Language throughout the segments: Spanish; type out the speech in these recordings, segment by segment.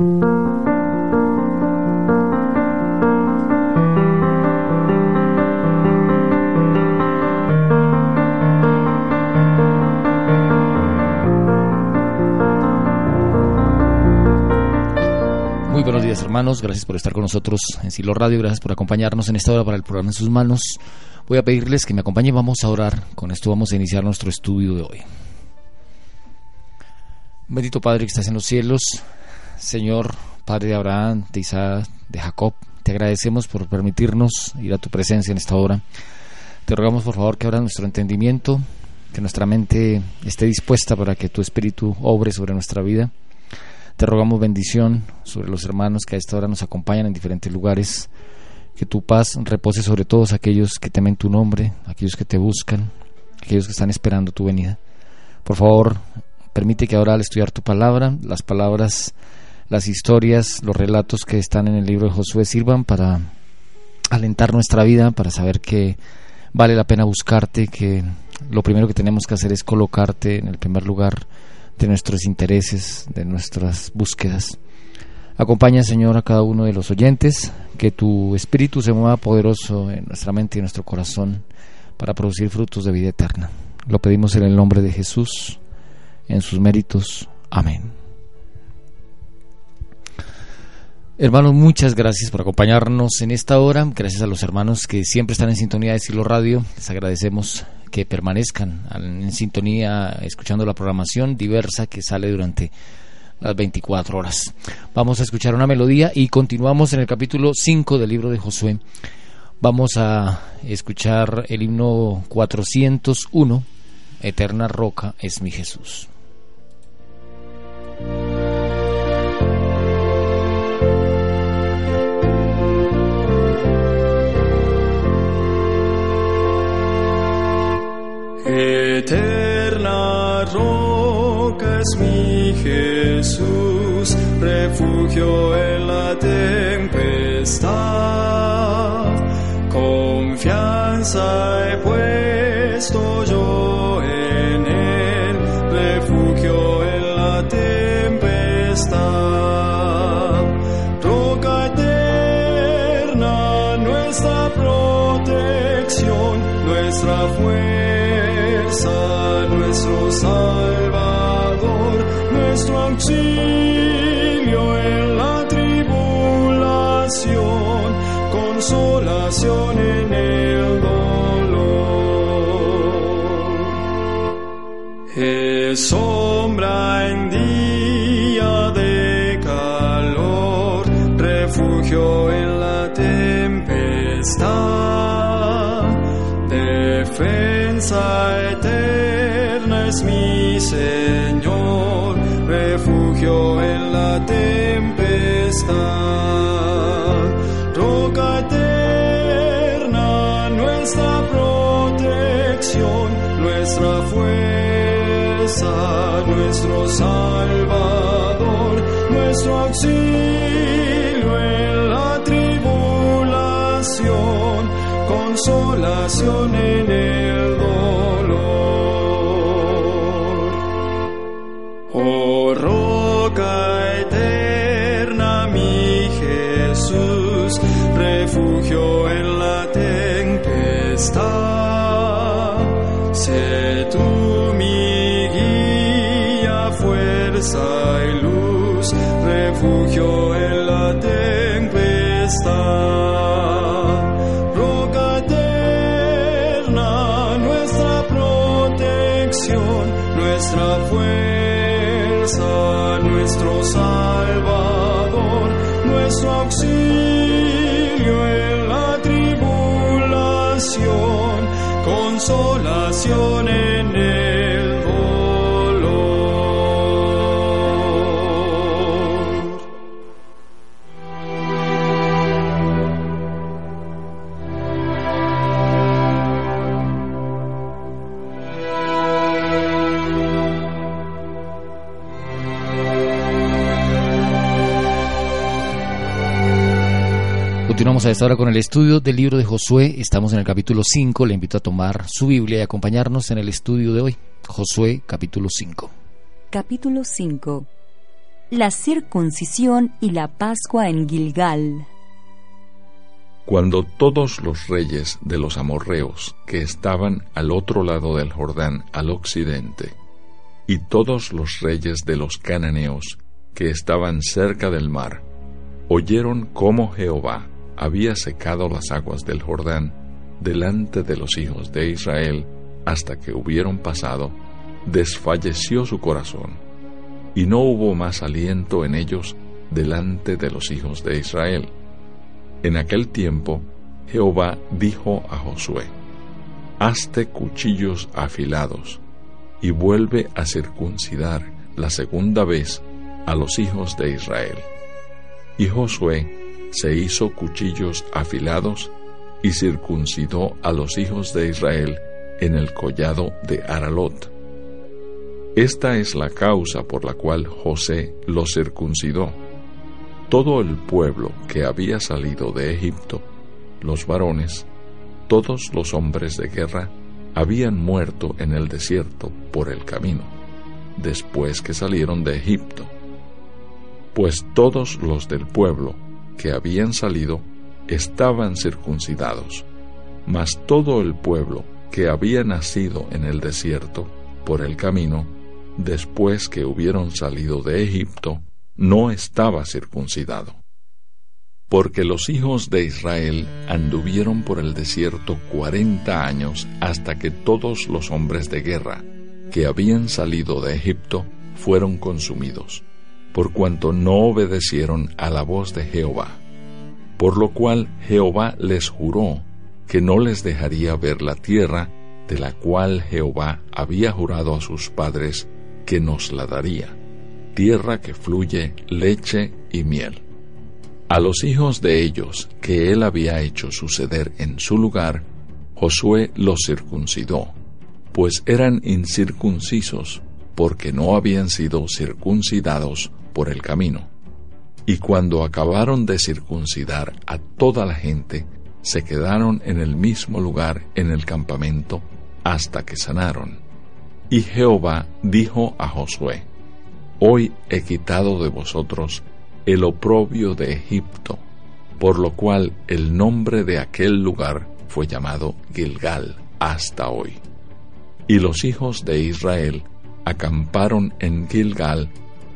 Muy buenos días hermanos, gracias por estar con nosotros en Silo Radio, gracias por acompañarnos en esta hora para el programa En sus manos. Voy a pedirles que me acompañen, vamos a orar, con esto vamos a iniciar nuestro estudio de hoy. Bendito Padre que estás en los cielos, Señor, Padre de Abraham, de Isaac, de Jacob, te agradecemos por permitirnos ir a tu presencia en esta hora. Te rogamos por favor que abra nuestro entendimiento, que nuestra mente esté dispuesta para que tu Espíritu obre sobre nuestra vida. Te rogamos bendición sobre los hermanos que a esta hora nos acompañan en diferentes lugares. Que tu paz repose sobre todos aquellos que temen tu nombre, aquellos que te buscan, aquellos que están esperando tu venida. Por favor, permite que ahora al estudiar tu palabra, las palabras, las historias, los relatos que están en el libro de Josué sirvan para alentar nuestra vida, para saber que vale la pena buscarte, que lo primero que tenemos que hacer es colocarte en el primer lugar de nuestros intereses, de nuestras búsquedas. Acompaña, Señor, a cada uno de los oyentes, que tu espíritu se mueva poderoso en nuestra mente y en nuestro corazón para producir frutos de vida eterna. Lo pedimos en el nombre de Jesús, en sus méritos. Amén. Hermanos, muchas gracias por acompañarnos en esta hora. Gracias a los hermanos que siempre están en sintonía de Silo Radio. Les agradecemos que permanezcan en sintonía escuchando la programación diversa que sale durante las 24 horas. Vamos a escuchar una melodía y continuamos en el capítulo 5 del libro de Josué. Vamos a escuchar el himno 401, Eterna Roca es mi Jesús. Eterna roca es mi Jesús, refugio en la tempestad. Confianza he puesto Salvador, nuestro auxilio en la tribulación, consolación en el dolor. Es sombra en día de calor, refugio en la tempestad, defensa eterna es mi Señor, refugio en la tempestad, roca eterna, nuestra protección, nuestra fuerza, nuestro Salvador, nuestro auxilio en la tribulación, consolación en el dolor. A esta hora con el estudio del libro de Josué. Estamos en el capítulo 5. Le invito a tomar su Biblia y acompañarnos en el estudio de hoy. Josué, capítulo 5. Capítulo 5. La circuncisión y la Pascua en Gilgal. Cuando todos los reyes de los amorreos que estaban al otro lado del Jordán al occidente, y todos los reyes de los cananeos que estaban cerca del mar, oyeron cómo Jehová había secado las aguas del Jordán delante de los hijos de Israel hasta que hubieron pasado, desfalleció su corazón, y no hubo más aliento en ellos delante de los hijos de Israel. En aquel tiempo Jehová dijo a Josué, Hazte cuchillos afilados, y vuelve a circuncidar la segunda vez a los hijos de Israel. Y Josué se hizo cuchillos afilados y circuncidó a los hijos de Israel en el collado de Aralot. Esta es la causa por la cual José los circuncidó. Todo el pueblo que había salido de Egipto, los varones, todos los hombres de guerra, habían muerto en el desierto por el camino, después que salieron de Egipto pues todos los del pueblo que habían salido estaban circuncidados, mas todo el pueblo que había nacido en el desierto por el camino, después que hubieron salido de Egipto, no estaba circuncidado. Porque los hijos de Israel anduvieron por el desierto cuarenta años hasta que todos los hombres de guerra que habían salido de Egipto fueron consumidos por cuanto no obedecieron a la voz de Jehová. Por lo cual Jehová les juró que no les dejaría ver la tierra de la cual Jehová había jurado a sus padres que nos la daría, tierra que fluye leche y miel. A los hijos de ellos que él había hecho suceder en su lugar, Josué los circuncidó, pues eran incircuncisos, porque no habían sido circuncidados por el camino. Y cuando acabaron de circuncidar a toda la gente, se quedaron en el mismo lugar en el campamento hasta que sanaron. Y Jehová dijo a Josué, Hoy he quitado de vosotros el oprobio de Egipto, por lo cual el nombre de aquel lugar fue llamado Gilgal hasta hoy. Y los hijos de Israel acamparon en Gilgal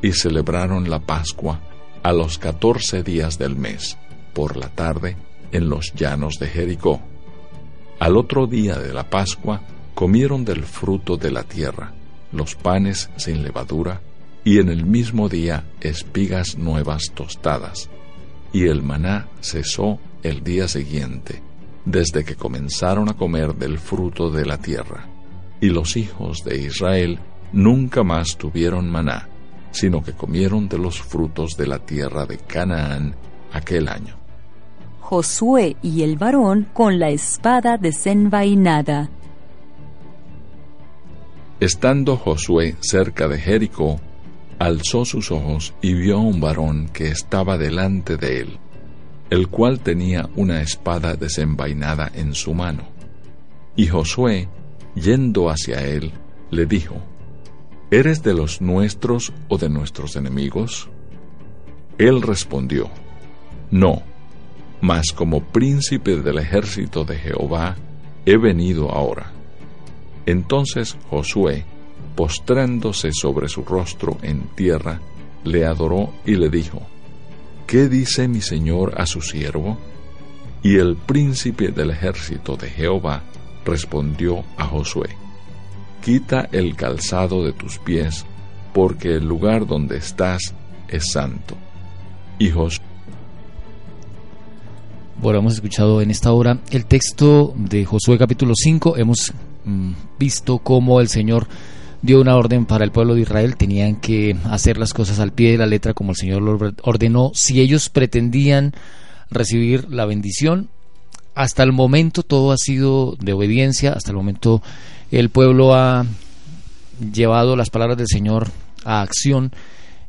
y celebraron la Pascua a los catorce días del mes, por la tarde, en los llanos de Jericó. Al otro día de la Pascua comieron del fruto de la tierra, los panes sin levadura, y en el mismo día espigas nuevas tostadas. Y el maná cesó el día siguiente, desde que comenzaron a comer del fruto de la tierra. Y los hijos de Israel nunca más tuvieron maná, sino que comieron de los frutos de la tierra de Canaán aquel año. Josué y el varón con la espada desenvainada. Estando Josué cerca de Jericó, alzó sus ojos y vio a un varón que estaba delante de él, el cual tenía una espada desenvainada en su mano. Y Josué, yendo hacia él, le dijo, ¿Eres de los nuestros o de nuestros enemigos? Él respondió, No, mas como príncipe del ejército de Jehová he venido ahora. Entonces Josué, postrándose sobre su rostro en tierra, le adoró y le dijo, ¿Qué dice mi señor a su siervo? Y el príncipe del ejército de Jehová respondió a Josué, quita el calzado de tus pies, porque el lugar donde estás es santo. Hijos. Bueno, hemos escuchado en esta hora el texto de Josué capítulo 5. Hemos mm, visto cómo el Señor dio una orden para el pueblo de Israel. Tenían que hacer las cosas al pie de la letra como el Señor lo ordenó. Si ellos pretendían recibir la bendición, hasta el momento todo ha sido de obediencia. Hasta el momento el pueblo ha llevado las palabras del Señor a acción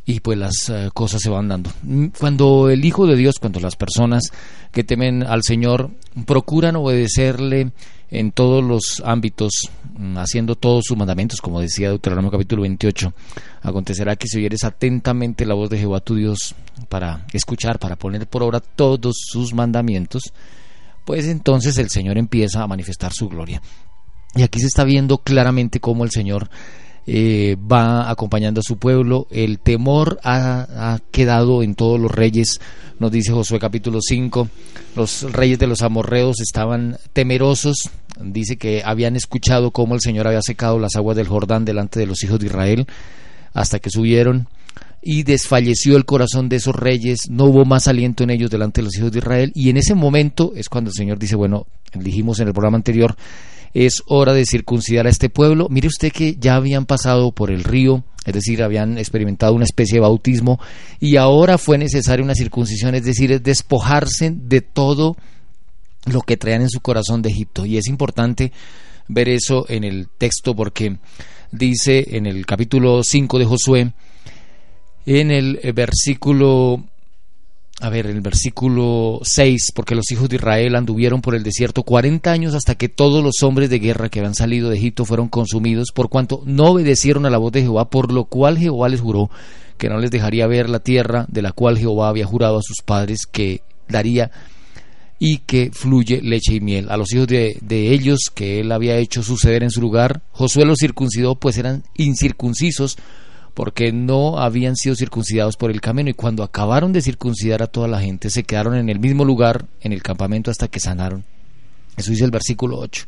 y pues las eh, cosas se van dando. Mm, cuando el Hijo de Dios, cuando las personas que temen al Señor procuran obedecerle en todos los ámbitos, mm, haciendo todos sus mandamientos, como decía Deuteronomio capítulo 28, acontecerá que si oyeres atentamente la voz de Jehová tu Dios para escuchar, para poner por obra todos sus mandamientos, pues entonces el Señor empieza a manifestar su gloria. Y aquí se está viendo claramente cómo el Señor eh, va acompañando a su pueblo. El temor ha, quedado en todos los reyes, nos dice Josué capítulo 5. Los reyes de los amorreos estaban temerosos. Dice que habían escuchado cómo el Señor había secado las aguas del Jordán delante de los hijos de Israel hasta que subieron y desfalleció el corazón de esos reyes, no hubo más aliento en ellos delante de los hijos de Israel, y en ese momento es cuando el Señor dice, bueno, dijimos en el programa anterior, es hora de circuncidar a este pueblo. Mire usted que ya habían pasado por el río, es decir, habían experimentado una especie de bautismo y ahora fue necesaria una circuncisión, es decir, despojarse de todo lo que traían en su corazón de Egipto. Y es importante ver eso en el texto porque dice en el capítulo 5 de Josué, en el versículo a ver, el versículo 6, porque los hijos de Israel anduvieron por el desierto 40 años hasta que todos los hombres de guerra que habían salido de Egipto fueron consumidos, por cuanto no obedecieron a la voz de Jehová, por lo cual Jehová les juró que no les dejaría ver la tierra de la cual Jehová había jurado a sus padres que daría y que fluye leche y miel. A los hijos de, de ellos que él había hecho suceder en su lugar, Josué los circuncidó, pues eran incircuncisos porque no habían sido circuncidados por el camino y cuando acabaron de circuncidar a toda la gente se quedaron en el mismo lugar en el campamento hasta que sanaron. Eso dice el versículo 8.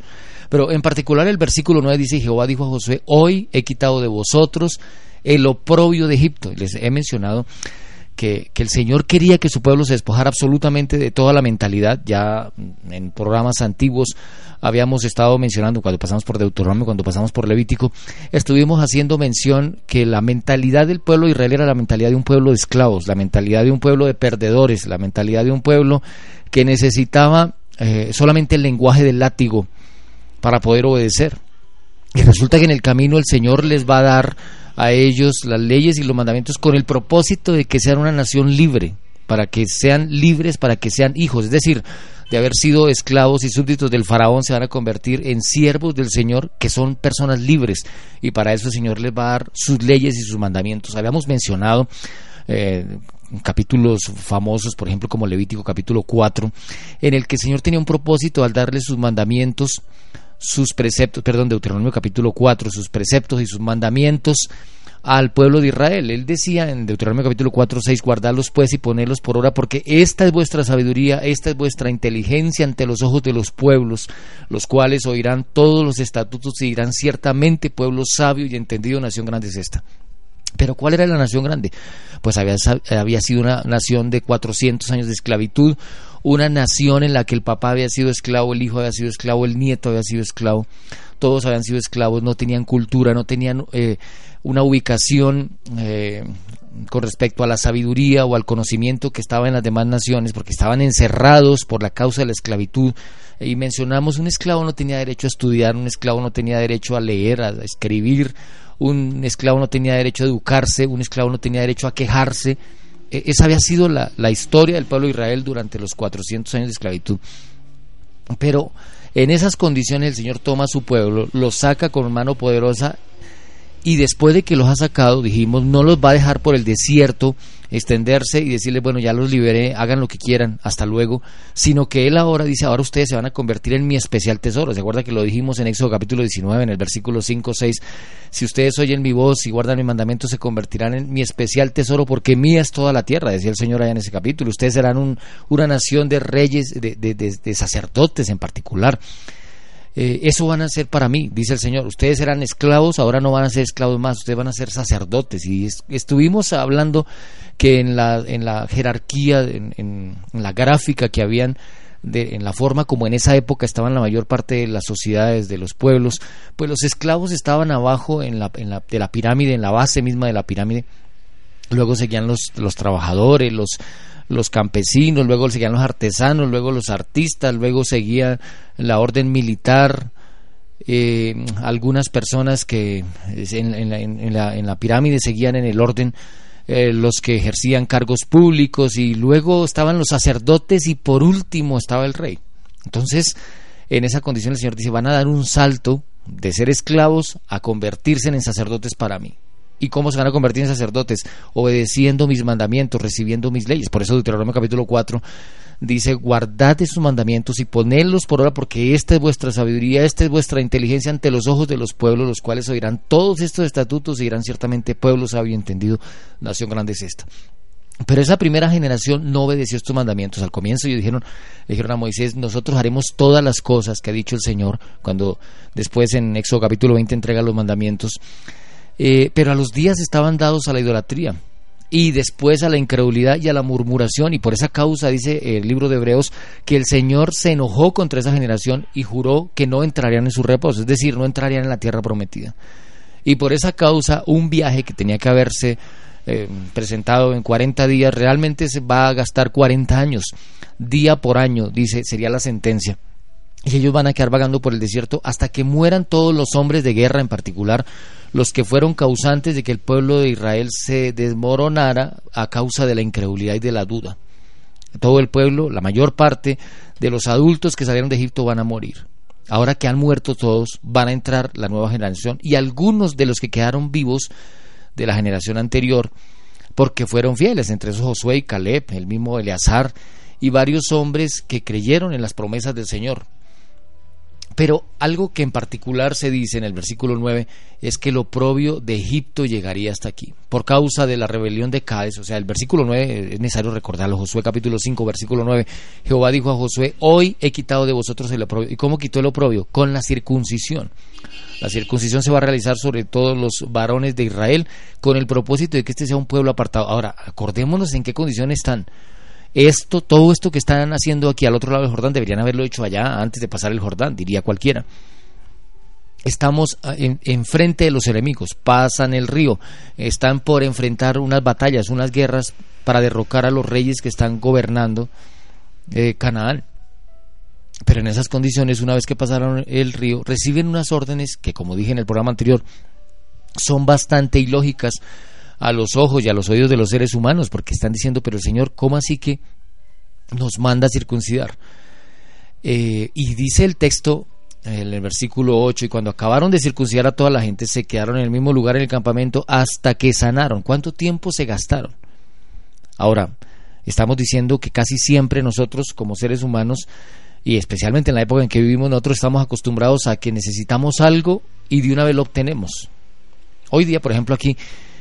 Pero en particular el versículo 9 dice Jehová dijo a Josué, hoy he quitado de vosotros el oprobio de Egipto. Les he mencionado que, el Señor quería que su pueblo se despojara absolutamente de toda la mentalidad. Ya en programas antiguos habíamos estado mencionando, cuando pasamos por Deuteronomio, cuando pasamos por Levítico, estuvimos haciendo mención que la mentalidad del pueblo de Israel era la mentalidad de un pueblo de esclavos, la mentalidad de un pueblo de perdedores, la mentalidad de un pueblo que necesitaba eh, solamente el lenguaje del látigo para poder obedecer. Y resulta que en el camino el Señor les va a dar a ellos las leyes y los mandamientos con el propósito de que sean una nación libre, para que sean libres, para que sean hijos. Es decir, de haber sido esclavos y súbditos del faraón, se van a convertir en siervos del Señor, que son personas libres. Y para eso el Señor les va a dar sus leyes y sus mandamientos. Habíamos mencionado eh, capítulos famosos, por ejemplo, como Levítico capítulo 4, en el que el Señor tenía un propósito al darle sus mandamientos, sus preceptos, perdón, Deuteronomio capítulo 4, sus preceptos y sus mandamientos al pueblo de Israel. Él decía en Deuteronomio capítulo 4, 6, guardarlos pues y ponerlos por obra, porque esta es vuestra sabiduría, esta es vuestra inteligencia ante los ojos de los pueblos, los cuales oirán todos los estatutos y dirán ciertamente pueblo sabio y entendido, nación grande es esta. Pero ¿cuál era la nación grande? Pues había, había sido una nación de 400 años de esclavitud, una nación en la que el papá había sido esclavo, el hijo había sido esclavo, el nieto había sido esclavo, todos habían sido esclavos, no tenían cultura, no tenían eh, una ubicación eh, con respecto a la sabiduría o al conocimiento que estaba en las demás naciones, porque estaban encerrados por la causa de la esclavitud. Y mencionamos, un esclavo no tenía derecho a estudiar, un esclavo no tenía derecho a leer, a escribir, un esclavo no tenía derecho a educarse, un esclavo no tenía derecho a quejarse. E, esa había sido la, la historia del pueblo de Israel durante los 400 años de esclavitud. Pero en esas condiciones el Señor toma a su pueblo, lo saca con mano poderosa y después de que los ha sacado, dijimos, no los va a dejar por el desierto extenderse y decirles, bueno, ya los liberé, hagan lo que quieran, hasta luego, sino que él ahora dice, ahora ustedes se van a convertir en mi especial tesoro. ¿Se acuerda que lo dijimos en Éxodo capítulo 19, en el versículo 5, 6? Si ustedes oyen mi voz y guardan mi mandamiento, se convertirán en mi especial tesoro, porque mía es toda la tierra, decía el Señor allá en ese capítulo. Ustedes serán una nación de reyes, de, de sacerdotes en particular. Eh, eso van a ser para mí, dice el Señor. Ustedes eran esclavos, ahora no van a ser esclavos más, ustedes van a ser sacerdotes. Y estuvimos hablando que en la, en la jerarquía, en, la gráfica que habían, de, en la forma como en esa época estaban la mayor parte de las sociedades, de los pueblos, pues los esclavos estaban abajo en la, en la, de la pirámide, en la base misma de la pirámide. Luego seguían los, los trabajadores, los, los campesinos, luego seguían los artesanos, luego los artistas, luego seguía la orden militar, eh, algunas personas que en, la, pirámide seguían en el orden eh, los que ejercían cargos públicos y luego estaban los sacerdotes y por último estaba el rey. Entonces, en esa condición el Señor dice, van a dar un salto de ser esclavos a convertirse en sacerdotes para mí. ¿Y cómo se van a convertir en sacerdotes? Obedeciendo mis mandamientos, recibiendo mis leyes. Por eso Deuteronomio capítulo 4 dice, guardad sus mandamientos y ponedlos por obra, porque esta es vuestra sabiduría, esta es vuestra inteligencia ante los ojos de los pueblos, los cuales oirán todos estos estatutos y dirán ciertamente, pueblo sabio y entendido, nación grande es esta. Pero esa primera generación no obedeció estos mandamientos. Al comienzo ellos dijeron, le dijeron a Moisés, nosotros haremos todas las cosas que ha dicho el Señor, cuando después en Éxodo capítulo 20 entrega los mandamientos. Eh, pero a los días estaban dados a la idolatría y después a la incredulidad y a la murmuración. Y por esa causa dice el libro de Hebreos que el Señor se enojó contra esa generación y juró que no entrarían en su reposo, es decir, no entrarían en la tierra prometida. Y por esa causa un viaje que tenía que haberse eh, presentado en 40 días realmente se va a gastar 40 años, día por año, dice, sería la sentencia. Y ellos van a quedar vagando por el desierto hasta que mueran todos los hombres de guerra en particular los que fueron causantes de que el pueblo de Israel se desmoronara a causa de la incredulidad y de la duda. Todo el pueblo, la mayor parte de los adultos que salieron de Egipto van a morir. Ahora que han muerto todos, van a entrar la nueva generación y algunos de los que quedaron vivos de la generación anterior, porque fueron fieles, entre esos Josué y Caleb, el mismo Eleazar y varios hombres que creyeron en las promesas del Señor. Pero algo que en particular se dice en el versículo 9 es que el oprobio de Egipto llegaría hasta aquí, por causa de la rebelión de Cádiz. O sea, el versículo 9 es necesario recordarlo. Josué capítulo 5, versículo 9. Jehová dijo a Josué, hoy he quitado de vosotros el oprobio. ¿Y cómo quitó el oprobio? Con la circuncisión. La circuncisión se va a realizar sobre todos los varones de Israel con el propósito de que este sea un pueblo apartado. Ahora, acordémonos en qué condiciones están esto, todo esto que están haciendo aquí al otro lado del Jordán, deberían haberlo hecho allá antes de pasar el Jordán, diría cualquiera. Estamos ah, enfrente de los enemigos, pasan el río, están por enfrentar unas batallas, unas guerras para derrocar a los reyes que están gobernando eh, Canaán. Pero en esas condiciones, una vez que pasaron el río, reciben unas órdenes que, como dije en el programa anterior, son bastante ilógicas a los ojos y a los oídos de los seres humanos, porque están diciendo, pero el Señor, ¿cómo así que nos manda a circuncidar? Eh, y dice el texto en el versículo 8, y cuando acabaron de circuncidar a toda la gente, se quedaron en el mismo lugar en el campamento hasta que sanaron. ¿Cuánto tiempo se gastaron? Ahora, estamos diciendo que casi siempre nosotros como seres humanos, y especialmente en la época en que vivimos, nosotros estamos acostumbrados a que necesitamos algo y de una vez lo obtenemos. Hoy día, por ejemplo, aquí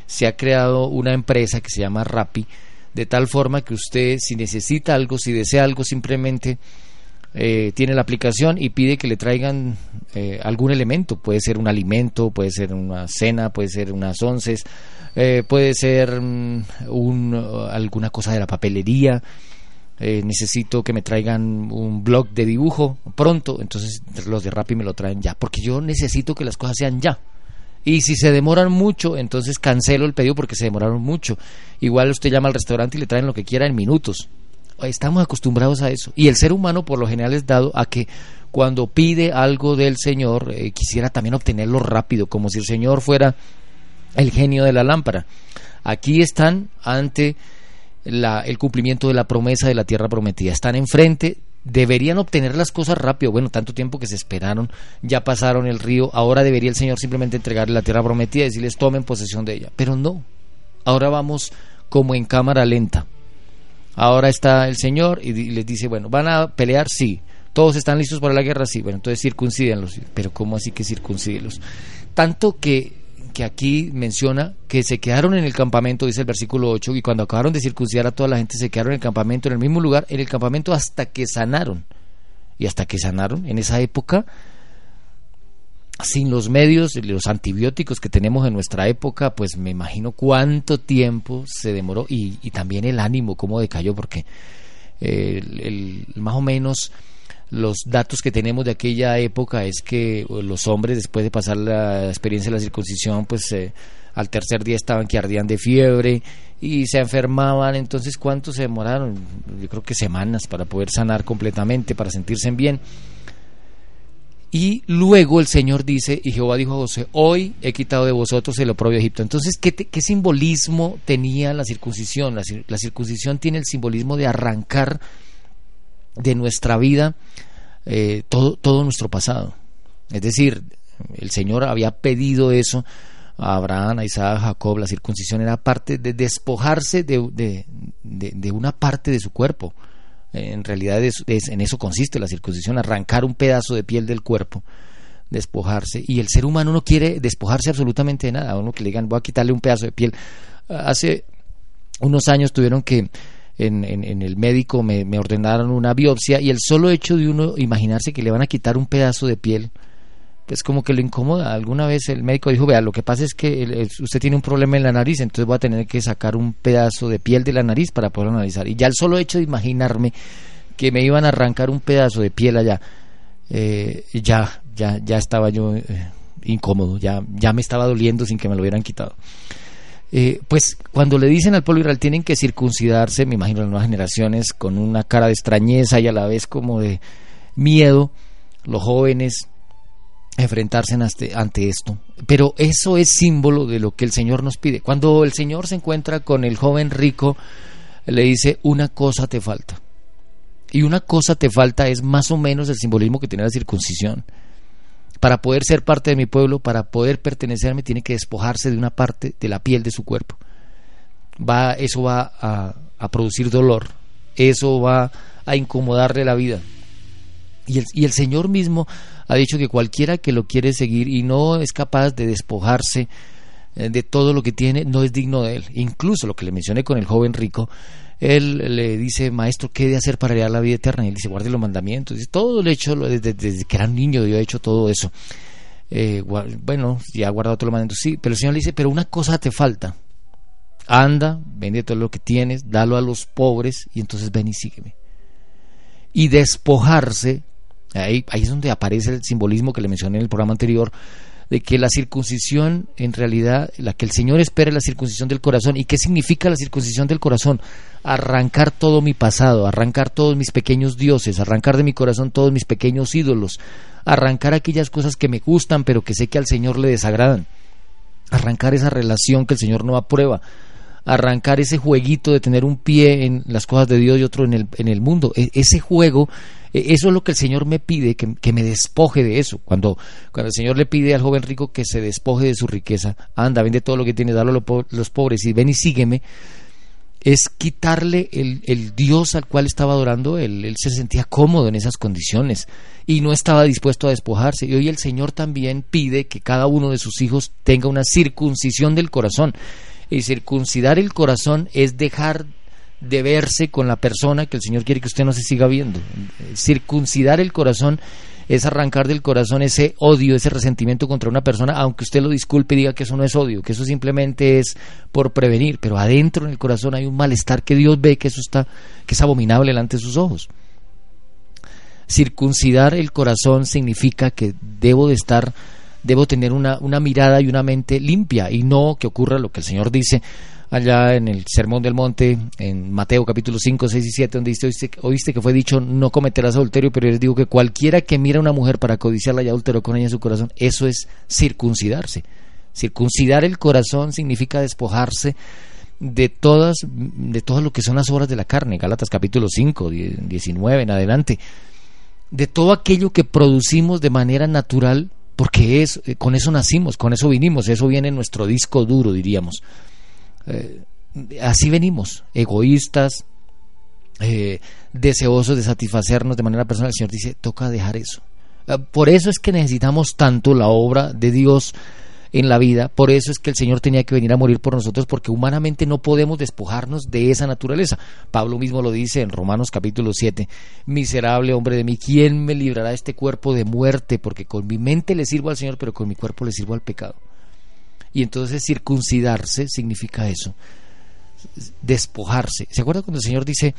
se ha creado una empresa que se llama Rappi, de tal forma que usted si necesita algo, si desea algo, simplemente eh, tiene la aplicación y pide que le traigan eh, algún elemento, puede ser un alimento, puede ser una cena, puede ser unas onces, eh, puede ser mm, alguna cosa de la papelería. necesito que me traigan un blog de dibujo pronto, entonces los de Rappi me lo traen ya, porque yo necesito que las cosas sean ya. Y si se demoran mucho, entonces cancelo el pedido porque se demoraron mucho. Igual usted llama al restaurante y le traen lo que quiera en minutos. Estamos acostumbrados a eso. Y el ser humano por lo general es dado a que cuando pide algo del Señor eh, quisiera también obtenerlo rápido, como si el Señor fuera el genio de la lámpara. Aquí están ante el cumplimiento de la promesa de la tierra prometida. Están enfrente deberían obtener las cosas rápido. Bueno, tanto tiempo que se esperaron, ya pasaron el río, ahora debería el Señor simplemente entregarle la tierra prometida y decirles tomen posesión de ella. Pero no, ahora vamos como en cámara lenta. Ahora está el Señor y les dice, bueno, ¿van a pelear? Sí. ¿Todos están listos para la guerra? Sí. Bueno, entonces circuncídenlos. Pero ¿cómo así que circuncídenlos? Tanto que que aquí menciona que se quedaron en el campamento, dice el versículo 8, y cuando acabaron de circuncidar a toda la gente, se quedaron en el campamento, en el mismo lugar, en el campamento hasta que sanaron. Y hasta que sanaron, en esa época, sin los medios, los antibióticos que tenemos en nuestra época, pues me imagino cuánto tiempo se demoró y, también el ánimo, cómo decayó, porque eh, el, más o menos los datos que tenemos de aquella época es que los hombres después de pasar la experiencia de la circuncisión pues eh, al tercer día estaban que ardían de fiebre y se enfermaban entonces cuánto se demoraron yo creo que semanas para poder sanar completamente para sentirse bien Y luego el Señor dice, y Jehová dijo a José, hoy he quitado de vosotros el oprobio de Egipto. Entonces, ¿qué, qué simbolismo tenía la circuncisión? La, circuncisión tiene el simbolismo de arrancar de nuestra vida eh, todo, todo nuestro pasado. Es decir, el Señor había pedido eso a Abraham, a Isaac, a Jacob. La circuncisión era parte de despojarse de, de, de una parte de su cuerpo en realidad es, en eso consiste la circuncisión, arrancar un pedazo de piel del cuerpo, despojarse. Y el ser humano no quiere despojarse absolutamente de nada. A uno que le digan, voy a quitarle un pedazo de piel. Hace unos años tuvieron que en, en, el médico me, me, ordenaron una biopsia y el solo hecho de uno imaginarse que le van a quitar un pedazo de piel pues como que lo incomoda. Alguna vez el médico dijo, vea, lo que pasa es que usted tiene un problema en la nariz, entonces voy a tener que sacar un pedazo de piel de la nariz para poder analizar. Y ya el solo hecho de imaginarme que me iban a arrancar un pedazo de piel allá, eh, ya, ya, ya estaba yo eh, incómodo, ya, ya me estaba doliendo sin que me lo hubieran quitado. Eh, pues cuando le dicen al pueblo israel tienen que circuncidarse, me imagino las nuevas generaciones, con una cara de extrañeza y a la vez como de miedo, los jóvenes enfrentarse ante, esto. Pero eso es símbolo de lo que el Señor nos pide. Cuando el Señor se encuentra con el joven rico, le dice, una cosa te falta. Y una cosa te falta es más o menos el simbolismo que tiene la circuncisión. Para poder ser parte de mi pueblo, para poder pertenecerme, tiene que despojarse de una parte de la piel de su cuerpo. Va, eso va a, a producir dolor, eso va a incomodarle la vida. Y el, y el Señor mismo ha dicho que cualquiera que lo quiere seguir y no es capaz de despojarse eh, de todo lo que tiene, no es digno de él. Incluso lo que le mencioné con el joven rico, él le dice, maestro, ¿qué de hacer para heredar la vida eterna? Y él dice, guarde los mandamientos. Todo lo he hecho desde, que era un niño, yo he hecho todo eso. Eh, bueno, ya ha guardado todos los mandamientos, sí, pero el Señor le dice, pero una cosa te falta. Anda, vende todo lo que tienes, dalo a los pobres y entonces ven y sígueme. Y despojarse Ahí, es donde aparece el simbolismo que le mencioné en el programa anterior, de que la circuncisión, en realidad, la que el Señor espera es la circuncisión del corazón. ¿Y qué significa la circuncisión del corazón? Arrancar todo mi pasado, arrancar todos mis pequeños dioses, arrancar de mi corazón todos mis pequeños ídolos, arrancar aquellas cosas que me gustan pero que sé que al Señor le desagradan, arrancar esa relación que el Señor no aprueba, arrancar ese jueguito de tener un pie en las cosas de Dios y otro en el, en el mundo. E, ese juego eso es lo que el Señor me pide, que, me despoje de eso. Cuando, cuando el Señor le pide al joven rico que se despoje de su riqueza, anda, vende todo lo que tiene, dalo a los pobres y ven y sígueme, es quitarle el, el Dios al cual estaba adorando él. Él se sentía cómodo en esas condiciones y no estaba dispuesto a despojarse. Y hoy el Señor también pide que cada uno de sus hijos tenga una circuncisión del corazón. Y circuncidar el corazón es dejar de verse con la persona que el Señor quiere que usted no se siga viendo. Circuncidar el corazón es arrancar del corazón ese odio, ese resentimiento contra una persona, aunque usted lo disculpe y diga que eso no es odio, que eso simplemente es por prevenir, pero adentro en el corazón hay un malestar que Dios ve que eso está, que es abominable delante de sus ojos. Circuncidar el corazón significa que debo de estar, debo tener una, una mirada y una mente limpia y no que ocurra lo que el Señor dice, allá en el Sermón del Monte, en Mateo capítulo 5, 6 y 7, donde oíste, oíste, que fue dicho, no cometerás adulterio, pero les digo que cualquiera que mira a una mujer para codiciarla y adulteró con ella en su corazón, eso es circuncidarse. Circuncidar el corazón significa despojarse de todas, de todo lo que son las obras de la carne, Gálatas capítulo 5, 19 en adelante, de todo aquello que producimos de manera natural, porque es, eh, con eso nacimos, con eso vinimos, eso viene en nuestro disco duro, diríamos. Eh, así venimos, egoístas, eh, deseosos de satisfacernos de manera personal. El Señor dice, toca dejar eso. Eh, por eso es que necesitamos tanto la obra de Dios en la vida, por eso es que el Señor tenía que venir a morir por nosotros, porque humanamente no podemos despojarnos de esa naturaleza. Pablo mismo lo dice en Romanos capítulo 7, miserable hombre de mí, ¿quién me librará este cuerpo de muerte? Porque con mi mente le sirvo al Señor, pero con mi cuerpo le sirvo al pecado. Y entonces circuncidarse significa eso, despojarse. ¿Se acuerda cuando el Señor dice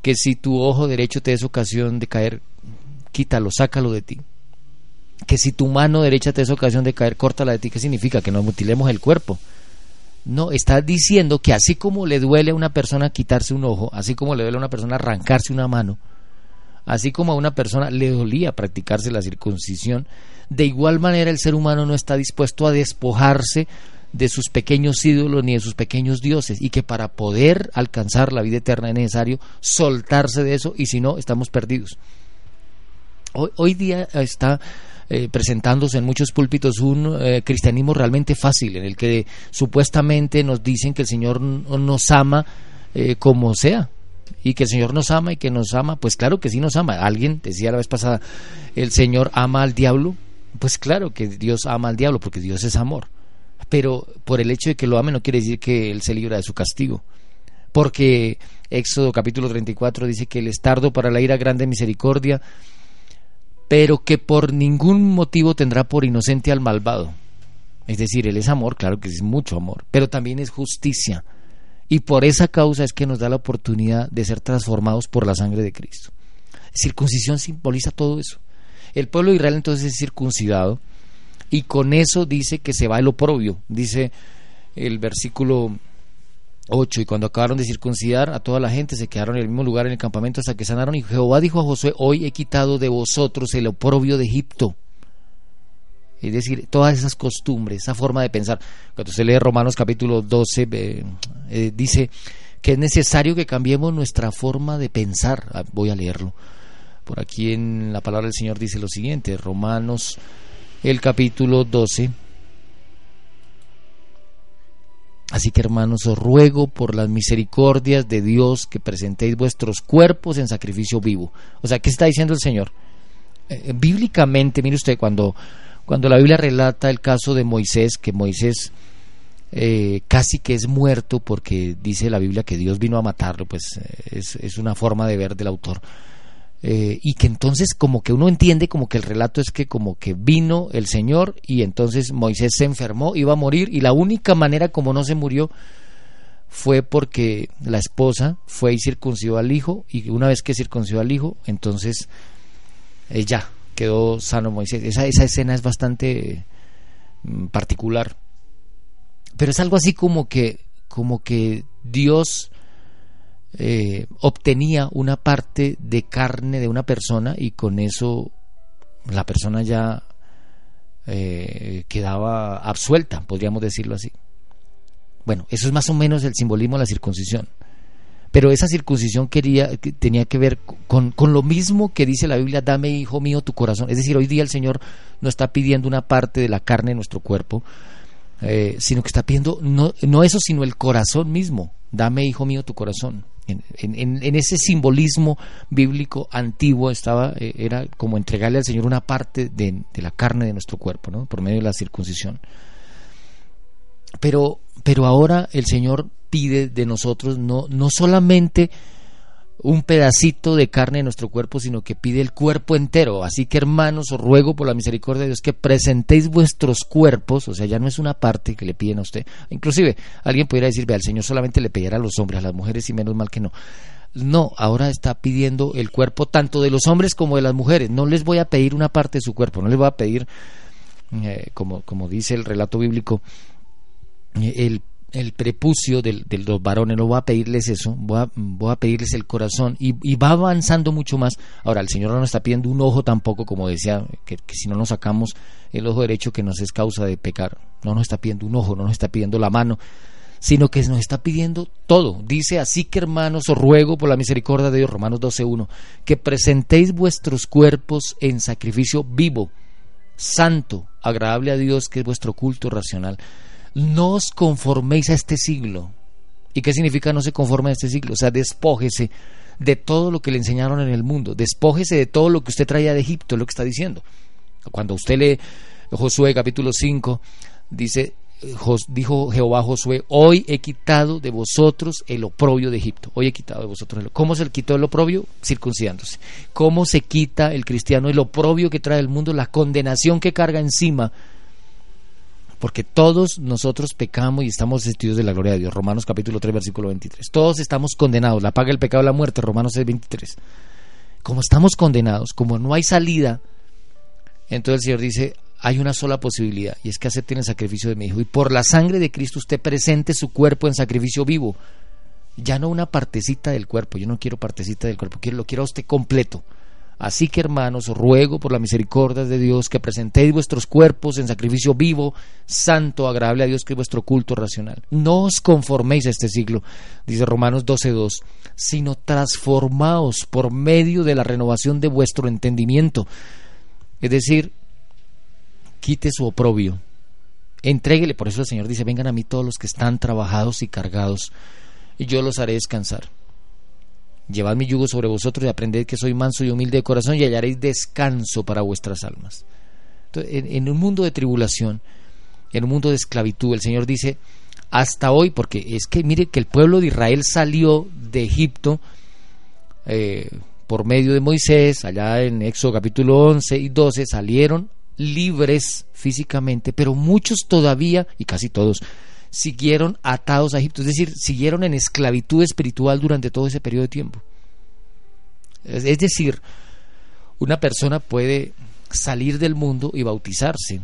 que si tu ojo derecho te es ocasión de caer, quítalo, sácalo de ti? Que si tu mano derecha te es ocasión de caer, córtala de ti. ¿Qué significa? Que nos mutilemos el cuerpo. No, está diciendo que así como le duele a una persona quitarse un ojo, así como le duele a una persona arrancarse una mano, así como a una persona le dolía practicarse la circuncisión, de igual manera el ser humano no está dispuesto a despojarse de sus pequeños ídolos ni de sus pequeños dioses y que para poder alcanzar la vida eterna es necesario soltarse de eso y si no estamos perdidos. Hoy, día está eh, presentándose en muchos púlpitos un eh, cristianismo realmente fácil en el que supuestamente nos dicen que el Señor nos ama eh, como sea, y que el Señor nos ama y que nos ama, pues claro que sí nos ama. Alguien decía la vez pasada, el Señor ama al diablo, pues claro que Dios ama al diablo porque Dios es amor. Pero por el hecho de que lo ame no quiere decir que él se libra de su castigo. Porque Éxodo capítulo 34 dice que el estardo para la ira grande misericordia, pero que por ningún motivo tendrá por inocente al malvado. Es decir, él es amor, claro que es mucho amor, pero también es justicia. Y por esa causa es que nos da la oportunidad de ser transformados por la sangre de Cristo. Circuncisión simboliza todo eso. El pueblo de Israel entonces es circuncidado y con eso dice que se va el oprobio. Dice el versículo 8, y cuando acabaron de circuncidar a toda la gente, se quedaron en el mismo lugar en el campamento hasta que sanaron. Y Jehová dijo a Josué, hoy he quitado de vosotros el oprobio de Egipto. Es decir, todas esas costumbres, esa forma de pensar. Cuando se lee Romanos capítulo 12, eh, dice que es necesario que cambiemos nuestra forma de pensar. Ah, voy a leerlo. Por aquí en la palabra del Señor dice lo siguiente, Romanos el capítulo 12. Así que hermanos, os ruego por las misericordias de Dios que presentéis vuestros cuerpos en sacrificio vivo. O sea, ¿qué está diciendo el Señor? Eh, bíblicamente, mire usted, cuando cuando la Biblia relata el caso de Moisés, que Moisés eh, casi que es muerto porque dice la Biblia que Dios vino a matarlo, pues eh, es, una forma de ver del autor. Eh, y que entonces como que uno entiende como que el relato es que como que vino el Señor y entonces Moisés se enfermó, iba a morir y la única manera como no se murió fue porque la esposa fue y circuncidó al hijo y una vez que circuncidó al hijo entonces ya quedó sano Moisés. Esa, esa escena es bastante mm, particular. Pero es algo así como que, como que Dios eh, obtenía una parte de carne de una persona y con eso la persona ya eh, quedaba absuelta, podríamos decirlo así. Bueno, eso es más o menos el simbolismo de la circuncisión. Pero esa circuncisión quería, tenía que ver con, con, lo mismo que dice la Biblia, dame, hijo mío, tu corazón. Es decir, hoy día el Señor no está pidiendo una parte de la carne de nuestro cuerpo, eh, sino que está pidiendo no, no eso, sino el corazón mismo. Dame, hijo mío, tu corazón. En, ese simbolismo bíblico antiguo estaba eh, era como entregarle al Señor una parte de, de, la carne de nuestro cuerpo, ¿no? por medio de la circuncisión. Pero, pero ahora el Señor pide de nosotros no, no solamente un pedacito de carne de nuestro cuerpo, sino que pide el cuerpo entero. Así que hermanos, os ruego por la misericordia de Dios que presentéis vuestros cuerpos, o sea, ya no es una parte que le piden a usted. Inclusive, alguien pudiera decir, ve, al Señor solamente le pedirá a los hombres, a las mujeres y menos mal que no. No, ahora está pidiendo el cuerpo tanto de los hombres como de las mujeres. No les voy a pedir una parte de su cuerpo, no les voy a pedir, eh, como, como dice el relato bíblico, eh, el el prepucio de, los varones, no voy a pedirles eso, voy a, voy a pedirles el corazón y, va avanzando mucho más. Ahora, el Señor no nos está pidiendo un ojo tampoco, como decía, que, si no nos sacamos el ojo derecho que nos es causa de pecar, no nos está pidiendo un ojo, no nos está pidiendo la mano, sino que nos está pidiendo todo. Dice, así que hermanos, os ruego por la misericordia de Dios, Romanos 12.1, que presentéis vuestros cuerpos en sacrificio vivo, santo, agradable a Dios, que es vuestro culto racional no os conforméis a este siglo. ¿Y qué significa no se conforme a este siglo? O sea, despójese de todo lo que le enseñaron en el mundo, despójese de todo lo que usted traía de Egipto, lo que está diciendo. Cuando usted lee Josué capítulo 5, dice, dijo Jehová Josué, hoy he quitado de vosotros el oprobio de Egipto. Hoy he quitado de vosotros el ¿Cómo se quitó el oprobio? Circuncidándose. ¿Cómo se quita el cristiano el oprobio que trae el mundo, la condenación que carga encima porque todos nosotros pecamos y estamos vestidos de la gloria de Dios. Romanos capítulo 3, versículo 23. Todos estamos condenados. La paga del pecado de la muerte. Romanos 6, 23. Como estamos condenados, como no hay salida, entonces el Señor dice, hay una sola posibilidad y es que acepten el sacrificio de mi Hijo. Y por la sangre de Cristo usted presente su cuerpo en sacrificio vivo. Ya no una partecita del cuerpo. Yo no quiero partecita del cuerpo. Quiero, lo quiero a usted completo. Así que hermanos, os ruego por la misericordia de Dios que presentéis vuestros cuerpos en sacrificio vivo, santo, agradable a Dios, que es vuestro culto racional. No os conforméis a este siglo, dice Romanos 12.2, sino transformaos por medio de la renovación de vuestro entendimiento. Es decir, quite su oprobio, entréguele, por eso el Señor dice, vengan a mí todos los que están trabajados y cargados, y yo los haré descansar. Llevad mi yugo sobre vosotros y aprended que soy manso y humilde de corazón y hallaréis descanso para vuestras almas. en, un mundo de tribulación, en un mundo de esclavitud, el Señor dice, hasta hoy, porque es que mire que el pueblo de Israel salió de Egipto eh, por medio de Moisés, allá en Éxodo capítulo 11 y 12, salieron libres físicamente, pero muchos todavía, y casi todos, siguieron atados a Egipto, es decir, siguieron en esclavitud espiritual durante todo ese periodo de tiempo. Es decir, una persona puede salir del mundo y bautizarse,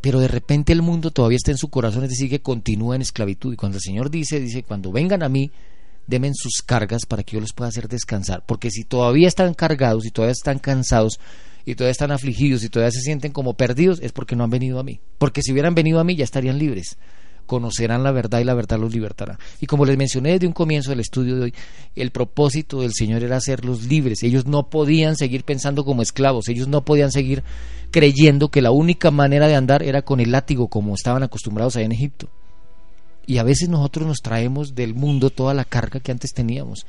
pero de repente el mundo todavía está en su corazón, es decir, que continúa en esclavitud. Y cuando el Señor dice, dice, cuando vengan a mí, demen sus cargas para que yo los pueda hacer descansar. Porque si todavía están cargados y todavía están cansados y todavía están afligidos y todavía se sienten como perdidos, es porque no han venido a mí. Porque si hubieran venido a mí ya estarían libres conocerán la verdad y la verdad los libertará. Y como les mencioné desde un comienzo del estudio de hoy, el propósito del Señor era hacerlos libres. Ellos no podían seguir pensando como esclavos, ellos no podían seguir creyendo que la única manera de andar era con el látigo como estaban acostumbrados allá en Egipto. Y a veces nosotros nos traemos del mundo toda la carga que antes teníamos.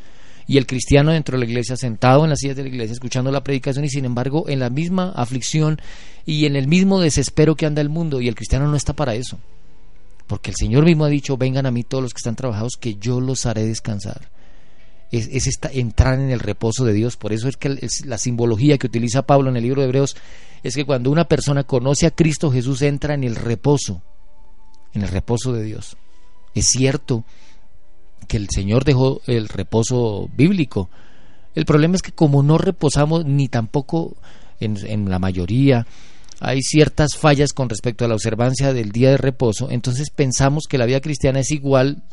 Y el cristiano dentro de la iglesia, sentado en las sillas de la iglesia, escuchando la predicación y sin embargo en la misma aflicción y en el mismo desespero que anda el mundo. Y el cristiano no está para eso. Porque el Señor mismo ha dicho, vengan a mí todos los que están trabajados, que yo los haré descansar. Es, esta, entrar en el reposo de Dios. Por eso es que la simbología que utiliza Pablo en el libro de Hebreos es que cuando una persona conoce a Cristo Jesús entra en el reposo, en el reposo de Dios. Es cierto que el Señor dejó el reposo bíblico. El problema es que como no reposamos ni tampoco en la mayoría hay ciertas fallas con respecto a la observancia del día de reposo, entonces pensamos que la vida cristiana es igual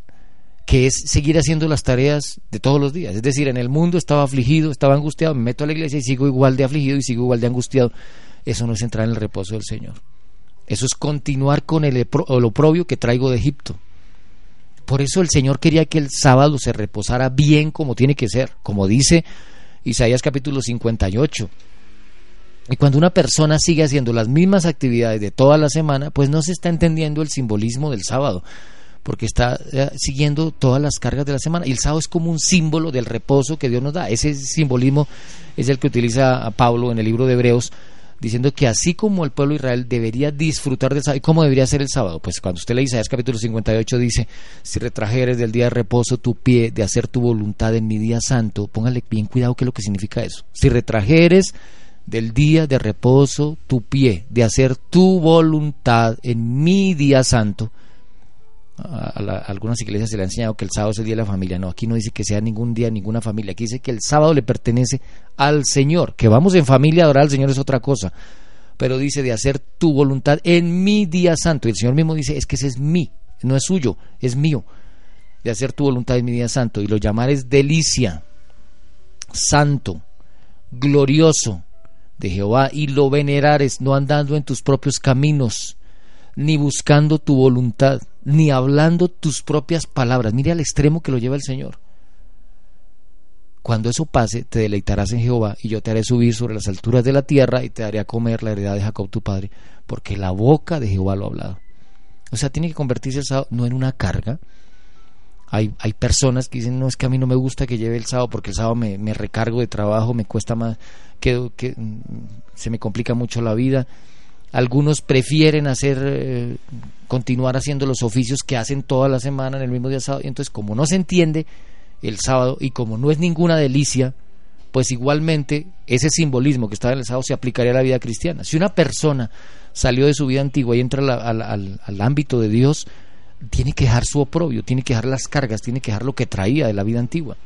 que es seguir haciendo las tareas de todos los días. Es decir, en el mundo estaba afligido, estaba angustiado, me meto a la iglesia y sigo igual de afligido y sigo igual de angustiado. Eso no es entrar en el reposo del Señor. Eso es continuar con el, el oprobio que traigo de Egipto. Por eso el Señor quería que el sábado se reposara bien como tiene que ser, como dice Isaías capítulo 58. Y cuando una persona sigue haciendo las mismas actividades de toda la semana, pues no se está entendiendo el simbolismo del sábado, porque está eh, siguiendo todas las cargas de la semana. Y el sábado es como un símbolo del reposo que Dios nos da. Ese simbolismo es el que utiliza Pablo en el libro de Hebreos, diciendo que así como el pueblo de Israel debería disfrutar del sábado, ¿y cómo debería ser el sábado? Pues cuando usted le dice, Isaías capítulo 58 dice, si retrajeres del día de reposo tu pie de hacer tu voluntad en mi día santo, póngale bien cuidado qué es lo que significa eso. Si retrajeres del día de reposo tu pie, de hacer tu voluntad en mi día santo. A, algunas iglesias se le ha enseñado que el sábado es el día de la familia. No, aquí no dice que sea ningún día, ninguna familia. Aquí dice que el sábado le pertenece al Señor. Que vamos en familia a adorar al Señor es otra cosa. Pero dice de hacer tu voluntad en mi día santo. Y el Señor mismo dice, es que ese es mí, no es suyo, es mío. De hacer tu voluntad en mi día santo. Y lo llamar es delicia, santo, glorioso, de Jehová y lo venerares, no andando en tus propios caminos, ni buscando tu voluntad, ni hablando tus propias palabras. Mire al extremo que lo lleva el Señor. Cuando eso pase, te deleitarás en Jehová, y yo te haré subir sobre las alturas de la tierra, y te haré a comer la heredad de Jacob tu padre, porque la boca de Jehová lo ha hablado. O sea, tiene que convertirse el sábado no en una carga. Hay, hay personas que dicen, no, es que a mí no me gusta que lleve el sábado, porque el sábado me, me recargo de trabajo, me cuesta más que, mm, se me complica mucho la vida. Algunos prefieren hacer, eh, continuar haciendo los oficios que hacen toda la semana en el mismo día sábado. Y entonces, como no se entiende el sábado y como no es ninguna delicia, pues igualmente ese simbolismo que está en el sábado se aplicaría a la vida cristiana. Si una persona salió de su vida antigua y entra al, al, ámbito de Dios, tiene que dejar su oprobio, tiene que dejar las cargas, tiene que dejar lo que traía de la vida antigua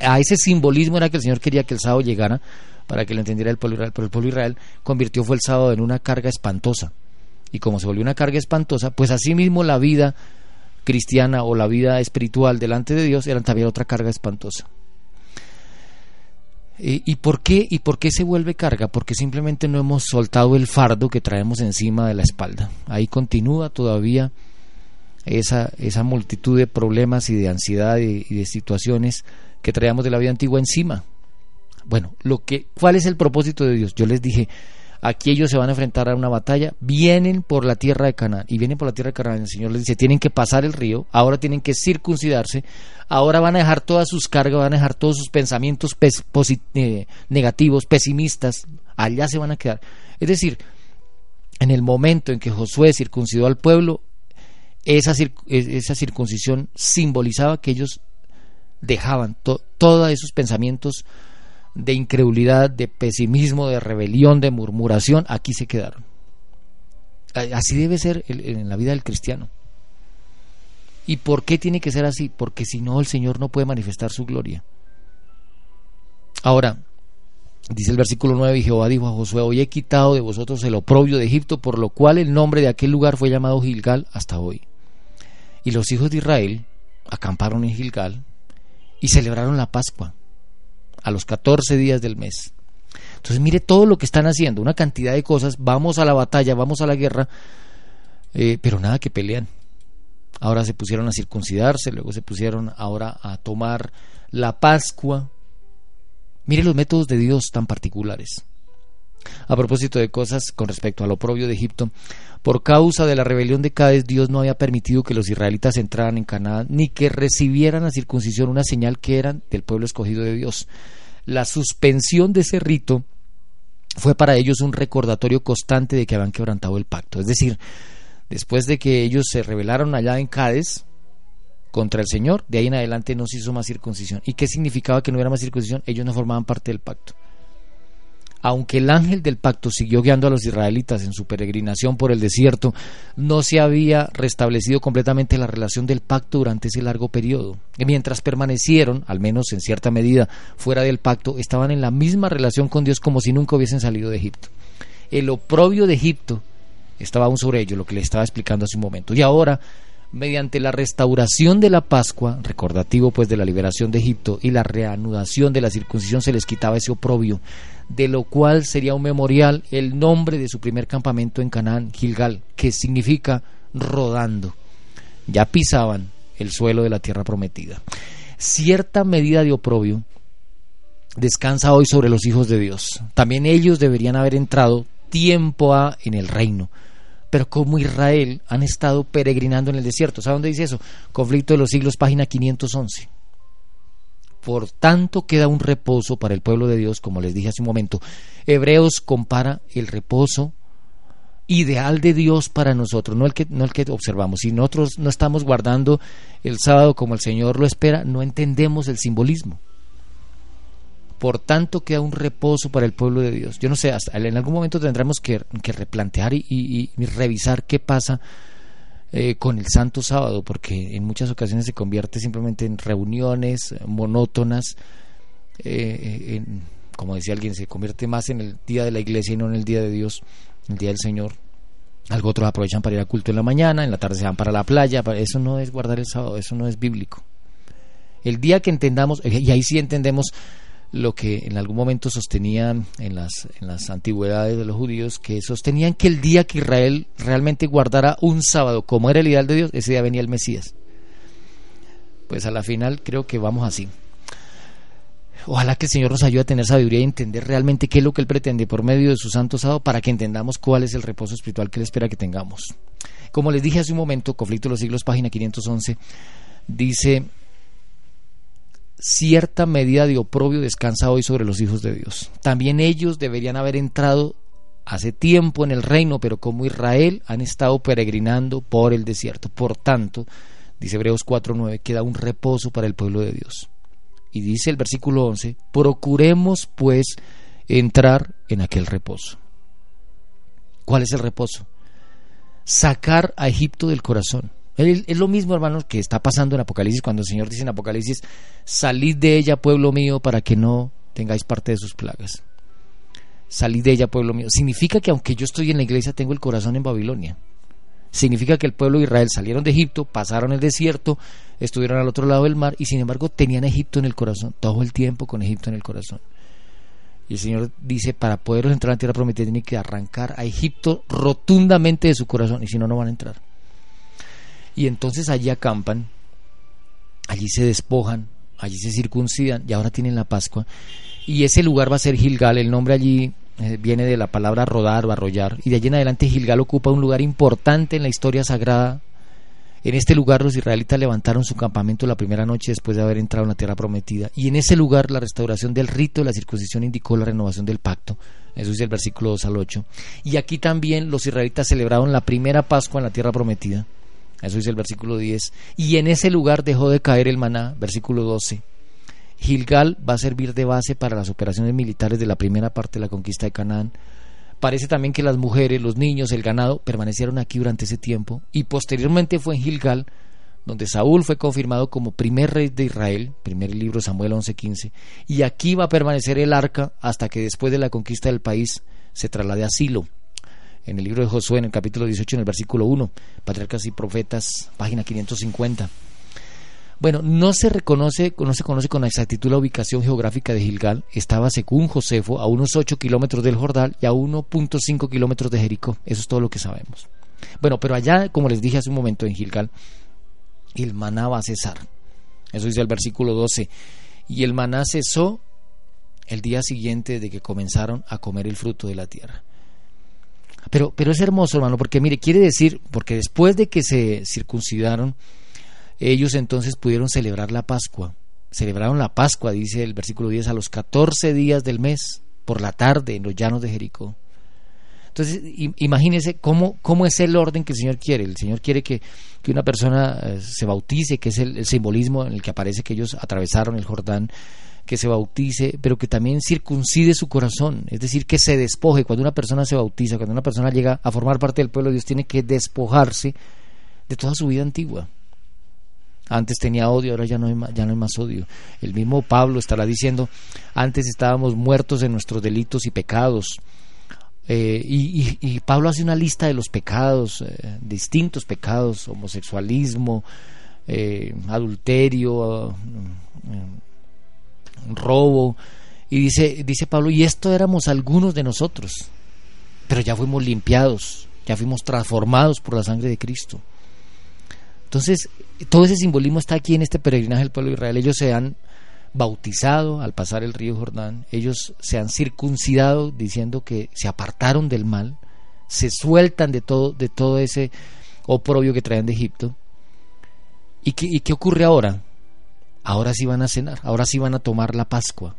a ese simbolismo era que el Señor quería que el sábado llegara para que lo entendiera el pueblo Israel, pero el pueblo Israel convirtió fue el sábado en una carga espantosa. Y como se volvió una carga espantosa, pues así mismo la vida cristiana o la vida espiritual delante de Dios eran también otra carga espantosa. Eh, ¿Y por qué y por qué se vuelve carga? Porque simplemente no hemos soltado el fardo que traemos encima de la espalda. Ahí continúa todavía esa, esa multitud de problemas y de ansiedad y, de situaciones que traíamos de la vida antigua encima. Bueno, lo que, ¿cuál es el propósito de Dios? Yo les dije, aquí ellos se van a enfrentar a una batalla, vienen por la tierra de Canaán, y vienen por la tierra de Canaán, el Señor les dice, tienen que pasar el río, ahora tienen que circuncidarse, ahora van a dejar todas sus cargas, van a dejar todos sus pensamientos eh, negativos, pesimistas, allá se van a quedar. Es decir, en el momento en que Josué circuncidó al pueblo, esa, esa circuncisión simbolizaba que ellos dejaban todos esos pensamientos de incredulidad, de pesimismo, de rebelión, de murmuración, aquí se quedaron. Así debe ser en la vida del cristiano. ¿Y por qué tiene que ser así? Porque si no, el Señor no puede manifestar su gloria. Ahora, dice el versículo 9, y Jehová dijo a Josué, hoy he quitado de vosotros el oprobio de Egipto, por lo cual el nombre de aquel lugar fue llamado Gilgal hasta hoy. Y los hijos de Israel acamparon en Gilgal y celebraron la Pascua a los 14 días del mes. Entonces mire todo lo que están haciendo, una cantidad de cosas, vamos a la batalla, vamos a la guerra, eh, pero nada que pelean. Ahora se pusieron a circuncidarse, luego se pusieron ahora a tomar la Pascua. Mire los métodos de Dios tan particulares. A propósito de cosas con respecto al oprobio de Egipto, por causa de la rebelión de Cádiz, Dios no había permitido que los israelitas entraran en Canaán ni que recibieran la circuncisión, una señal que eran del pueblo escogido de Dios. La suspensión de ese rito fue para ellos un recordatorio constante de que habían quebrantado el pacto. Es decir, después de que ellos se rebelaron allá en Cádiz contra el Señor, de ahí en adelante no se hizo más circuncisión. ¿Y qué significaba que no hubiera más circuncisión? Ellos no formaban parte del pacto aunque el ángel del pacto siguió guiando a los israelitas en su peregrinación por el desierto, no se había restablecido completamente la relación del pacto durante ese largo periodo. Y mientras permanecieron, al menos en cierta medida, fuera del pacto, estaban en la misma relación con Dios como si nunca hubiesen salido de Egipto. El oprobio de Egipto estaba aún sobre ello, lo que le estaba explicando hace un momento. Y ahora mediante la restauración de la Pascua, recordativo pues de la liberación de Egipto, y la reanudación de la circuncisión se les quitaba ese oprobio, de lo cual sería un memorial el nombre de su primer campamento en Canaán, Gilgal, que significa rodando. Ya pisaban el suelo de la tierra prometida. Cierta medida de oprobio descansa hoy sobre los hijos de Dios. También ellos deberían haber entrado tiempo a en el reino pero como Israel han estado peregrinando en el desierto. ¿Sabe dónde dice eso? Conflicto de los siglos, página 511. Por tanto, queda un reposo para el pueblo de Dios, como les dije hace un momento. Hebreos compara el reposo ideal de Dios para nosotros, no el que, no el que observamos. Si nosotros no estamos guardando el sábado como el Señor lo espera, no entendemos el simbolismo. Por tanto, queda un reposo para el pueblo de Dios. Yo no sé, hasta en algún momento tendremos que, replantear y, revisar qué pasa eh, con el Santo Sábado, porque en muchas ocasiones se convierte simplemente en reuniones monótonas. Eh, como decía alguien, se convierte más en el día de la iglesia y no en el día de Dios, el día del Señor. Algo otros aprovechan para ir a culto en la mañana, en la tarde se van para la playa. Eso no es guardar el sábado, eso no es bíblico. El día que entendamos, y ahí sí entendemos lo que en algún momento sostenían en las, en las antigüedades de los judíos, que sostenían que el día que Israel realmente guardara un sábado como era el ideal de Dios, ese día venía el Mesías. Pues a la final creo que vamos así. Ojalá que el Señor nos ayude a tener sabiduría y entender realmente qué es lo que Él pretende por medio de su santo sábado para que entendamos cuál es el reposo espiritual que Él espera que tengamos. Como les dije hace un momento, Conflicto de los Siglos, página 511, dice cierta medida de oprobio descansa hoy sobre los hijos de Dios. También ellos deberían haber entrado hace tiempo en el reino, pero como Israel han estado peregrinando por el desierto. Por tanto, dice Hebreos 4:9, queda un reposo para el pueblo de Dios. Y dice el versículo 11, procuremos pues entrar en aquel reposo. ¿Cuál es el reposo? Sacar a Egipto del corazón es lo mismo, hermanos, que está pasando en Apocalipsis, cuando el Señor dice en Apocalipsis, salid de ella, pueblo mío, para que no tengáis parte de sus plagas. Salid de ella, pueblo mío. Significa que aunque yo estoy en la iglesia, tengo el corazón en Babilonia. Significa que el pueblo de Israel salieron de Egipto, pasaron el desierto, estuvieron al otro lado del mar y sin embargo tenían Egipto en el corazón, todo el tiempo con Egipto en el corazón. Y el Señor dice, para poder entrar a la tierra prometida tiene que arrancar a Egipto rotundamente de su corazón, y si no, no van a entrar. Y entonces allí acampan, allí se despojan, allí se circuncidan, y ahora tienen la Pascua. Y ese lugar va a ser Gilgal, el nombre allí eh, viene de la palabra rodar o arrollar, y de allí en adelante Gilgal ocupa un lugar importante en la historia sagrada en este lugar los israelitas levantaron su campamento la primera noche después de haber entrado en la tierra prometida. Y en ese lugar la restauración del rito de la circuncisión indicó la renovación del pacto. Eso es el versículo 2 al 8. Y aquí también los israelitas celebraron la primera Pascua en la tierra prometida. Eso dice el versículo 10. Y en ese lugar dejó de caer el maná, versículo 12. Gilgal va a servir de base para las operaciones militares de la primera parte de la conquista de Canaán. Parece también que las mujeres, los niños, el ganado permanecieron aquí durante ese tiempo y posteriormente fue en Gilgal donde Saúl fue confirmado como primer rey de Israel, primer libro Samuel 11:15, y aquí va a permanecer el arca hasta que después de la conquista del país se traslade a Silo. En el libro de Josué, en el capítulo 18, en el versículo 1, Patriarcas y Profetas, página 550. Bueno, no se reconoce, no se conoce con exactitud la ubicación geográfica de Gilgal. Estaba, según Josefo, a unos 8 kilómetros del Jordán y a 1.5 kilómetros de Jericó. Eso es todo lo que sabemos. Bueno, pero allá, como les dije hace un momento en Gilgal, el maná va a cesar. Eso dice el versículo 12. Y el maná cesó el día siguiente de que comenzaron a comer el fruto de la tierra. Pero, pero es hermoso, hermano, porque mire, quiere decir, porque después de que se circuncidaron, ellos entonces pudieron celebrar la Pascua. Celebraron la Pascua, dice el versículo 10, a los 14 días del mes, por la tarde, en los llanos de Jericó. Entonces, imagínense cómo, cómo es el orden que el Señor quiere. El Señor quiere que, que una persona eh, se bautice, que es el, simbolismo en el que aparece que ellos atravesaron el Jordán, que se bautice, pero que también circuncide su corazón, es decir, que se despoje. Cuando una persona se bautiza, cuando una persona llega a formar parte del pueblo de Dios, tiene que despojarse de toda su vida antigua. Antes tenía odio, ahora ya no hay más, ya no hay más odio. El mismo Pablo estará diciendo, antes estábamos muertos en nuestros delitos y pecados. Eh, y, Pablo hace una lista de los pecados, eh, distintos pecados, homosexualismo, eh, adulterio, robo. Y dice, dice Pablo, y esto éramos algunos de nosotros, pero ya fuimos limpiados, ya fuimos transformados por la sangre de Cristo. Entonces, todo ese simbolismo está aquí en este peregrinaje del pueblo de Israel. Ellos se han bautizado al pasar el río Jordán, ellos se han circuncidado diciendo que se apartaron del mal, se sueltan de todo, de todo ese oprobio que traen de Egipto. ¿Y qué, y qué ocurre ahora? Ahora sí van a cenar, ahora sí van a tomar la Pascua.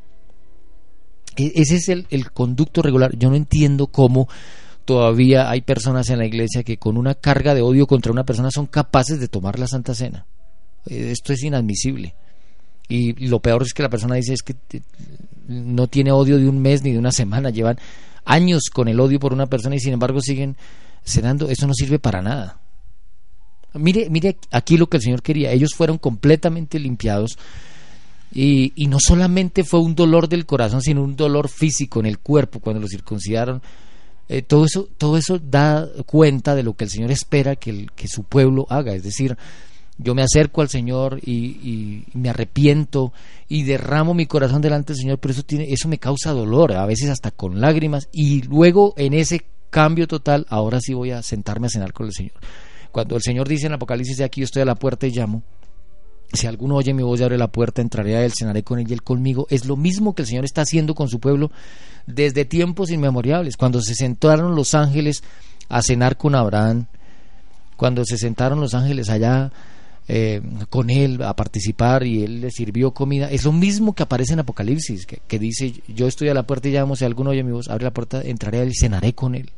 E, ese es el, el conducto regular. Yo no entiendo cómo todavía hay personas en la iglesia que con una carga de odio contra una persona son capaces de tomar la Santa Cena. Eh, esto es inadmisible. Y lo peor es que la persona dice es que no tiene odio de un mes ni de una semana, llevan años con el odio por una persona y sin embargo siguen cenando. Eso no sirve para nada. Mire, mire aquí lo que el Señor quería. Ellos fueron completamente limpiados. Y, y no solamente fue un dolor del corazón, sino un dolor físico en el cuerpo cuando los circuncidaron eh, todo, eso, todo eso da cuenta de lo que el Señor espera que, su pueblo haga. Es decir, yo me acerco al Señor y, me arrepiento y derramo mi corazón delante del Señor, pero eso, tiene, eso me causa dolor, a veces hasta con lágrimas, y luego en ese cambio total, ahora sí voy a sentarme a cenar con el Señor. Cuando el Señor dice en Apocalipsis, de aquí yo estoy a la puerta y llamo, si alguno oye mi voz y abre la puerta, entraré a él, cenaré con él y él conmigo. Es lo mismo que el Señor está haciendo con su pueblo desde tiempos inmemoriales. Cuando se sentaron los ángeles a cenar con Abraham, cuando se sentaron los ángeles allá eh, con él a participar y él le sirvió comida, es lo mismo que aparece en Apocalipsis, que, dice, yo estoy a la puerta y llamo, si alguno oye mi voz, abre la puerta, entraré a él y cenaré con él.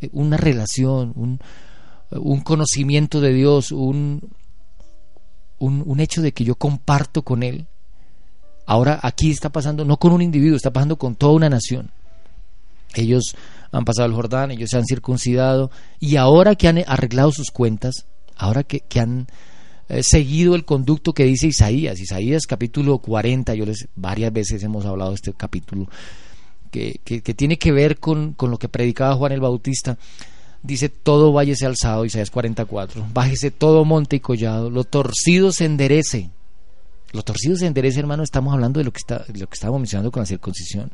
Eh, una relación, un, un conocimiento de Dios, un, un, hecho de que yo comparto con Él. Ahora aquí está pasando, no con un individuo, está pasando con toda una nación. Ellos han pasado el Jordán, ellos se han circuncidado y ahora que han arreglado sus cuentas, ahora que, han eh, seguido el conducto que dice Isaías, Isaías capítulo 40, yo les varias veces hemos hablado de este capítulo, que, que, tiene que ver con, con, lo que predicaba Juan el Bautista, dice todo valle se alzado, Isaías 44, bájese todo monte y collado, lo torcido se enderece. Lo torcido se enderece, hermano, estamos hablando de lo que, está, lo que estábamos mencionando con la circuncisión.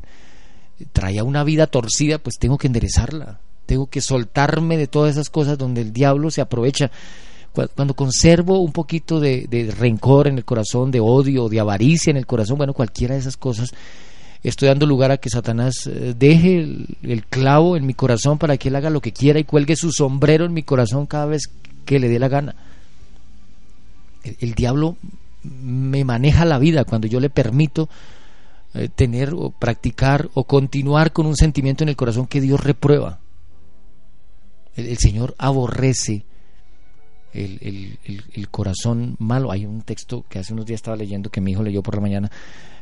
traía una vida torcida, pues tengo que enderezarla. Tengo que soltarme de todas esas cosas donde el diablo se aprovecha. Cuando conservo un poquito de, rencor en el corazón, de odio, de avaricia en el corazón, bueno, cualquiera de esas cosas, estoy dando lugar a que Satanás eh, deje el, clavo en mi corazón para que él haga lo que quiera y cuelgue su sombrero en mi corazón cada vez que le dé la gana. el diablo me maneja la vida cuando yo le permito eh, tener o practicar o continuar con un sentimiento en el corazón que Dios reprueba. El, Señor aborrece el, el, corazón malo. Hay un texto que hace unos días estaba leyendo que mi hijo leyó por la mañana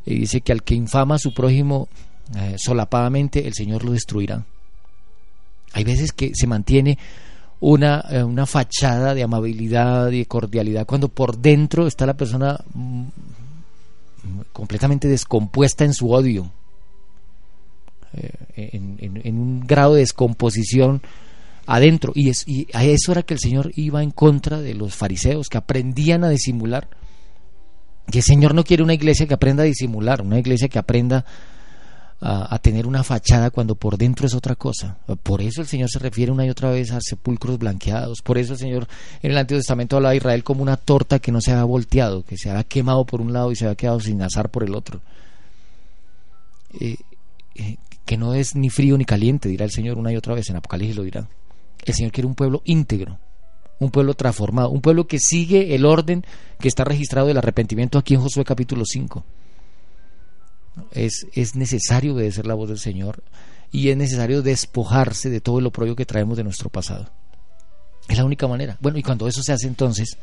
y dice que al que infama a su prójimo eh, solapadamente, el Señor lo destruirá. Hay veces que se mantiene una, eh, una fachada de amabilidad y de cordialidad cuando por dentro está la persona mm, completamente descompuesta en su odio, eh, en, un grado de descomposición adentro. Y, es, y a eso era que el Señor iba en contra de los fariseos, que aprendían a disimular. Y el Señor no quiere una iglesia que aprenda a disimular, una iglesia que aprenda a, tener una fachada cuando por dentro es otra cosa. Por eso el Señor se refiere una y otra vez a sepulcros blanqueados. Por eso el Señor en el Antiguo Testamento habla de Israel como una torta que no se ha volteado, que se ha quemado por un lado y se ha quedado sin azar por el otro. Eh, eh, que no es ni frío ni caliente, dirá el Señor una y otra vez, en Apocalipsis lo dirá. El Señor quiere un pueblo íntegro, un pueblo transformado, un pueblo que sigue el orden que está registrado del arrepentimiento aquí en Josué capítulo 5 es, es necesario obedecer la voz del Señor y es necesario despojarse de todo lo propio que traemos de nuestro pasado. Es la única manera. Bueno, y cuando eso se hace entonces,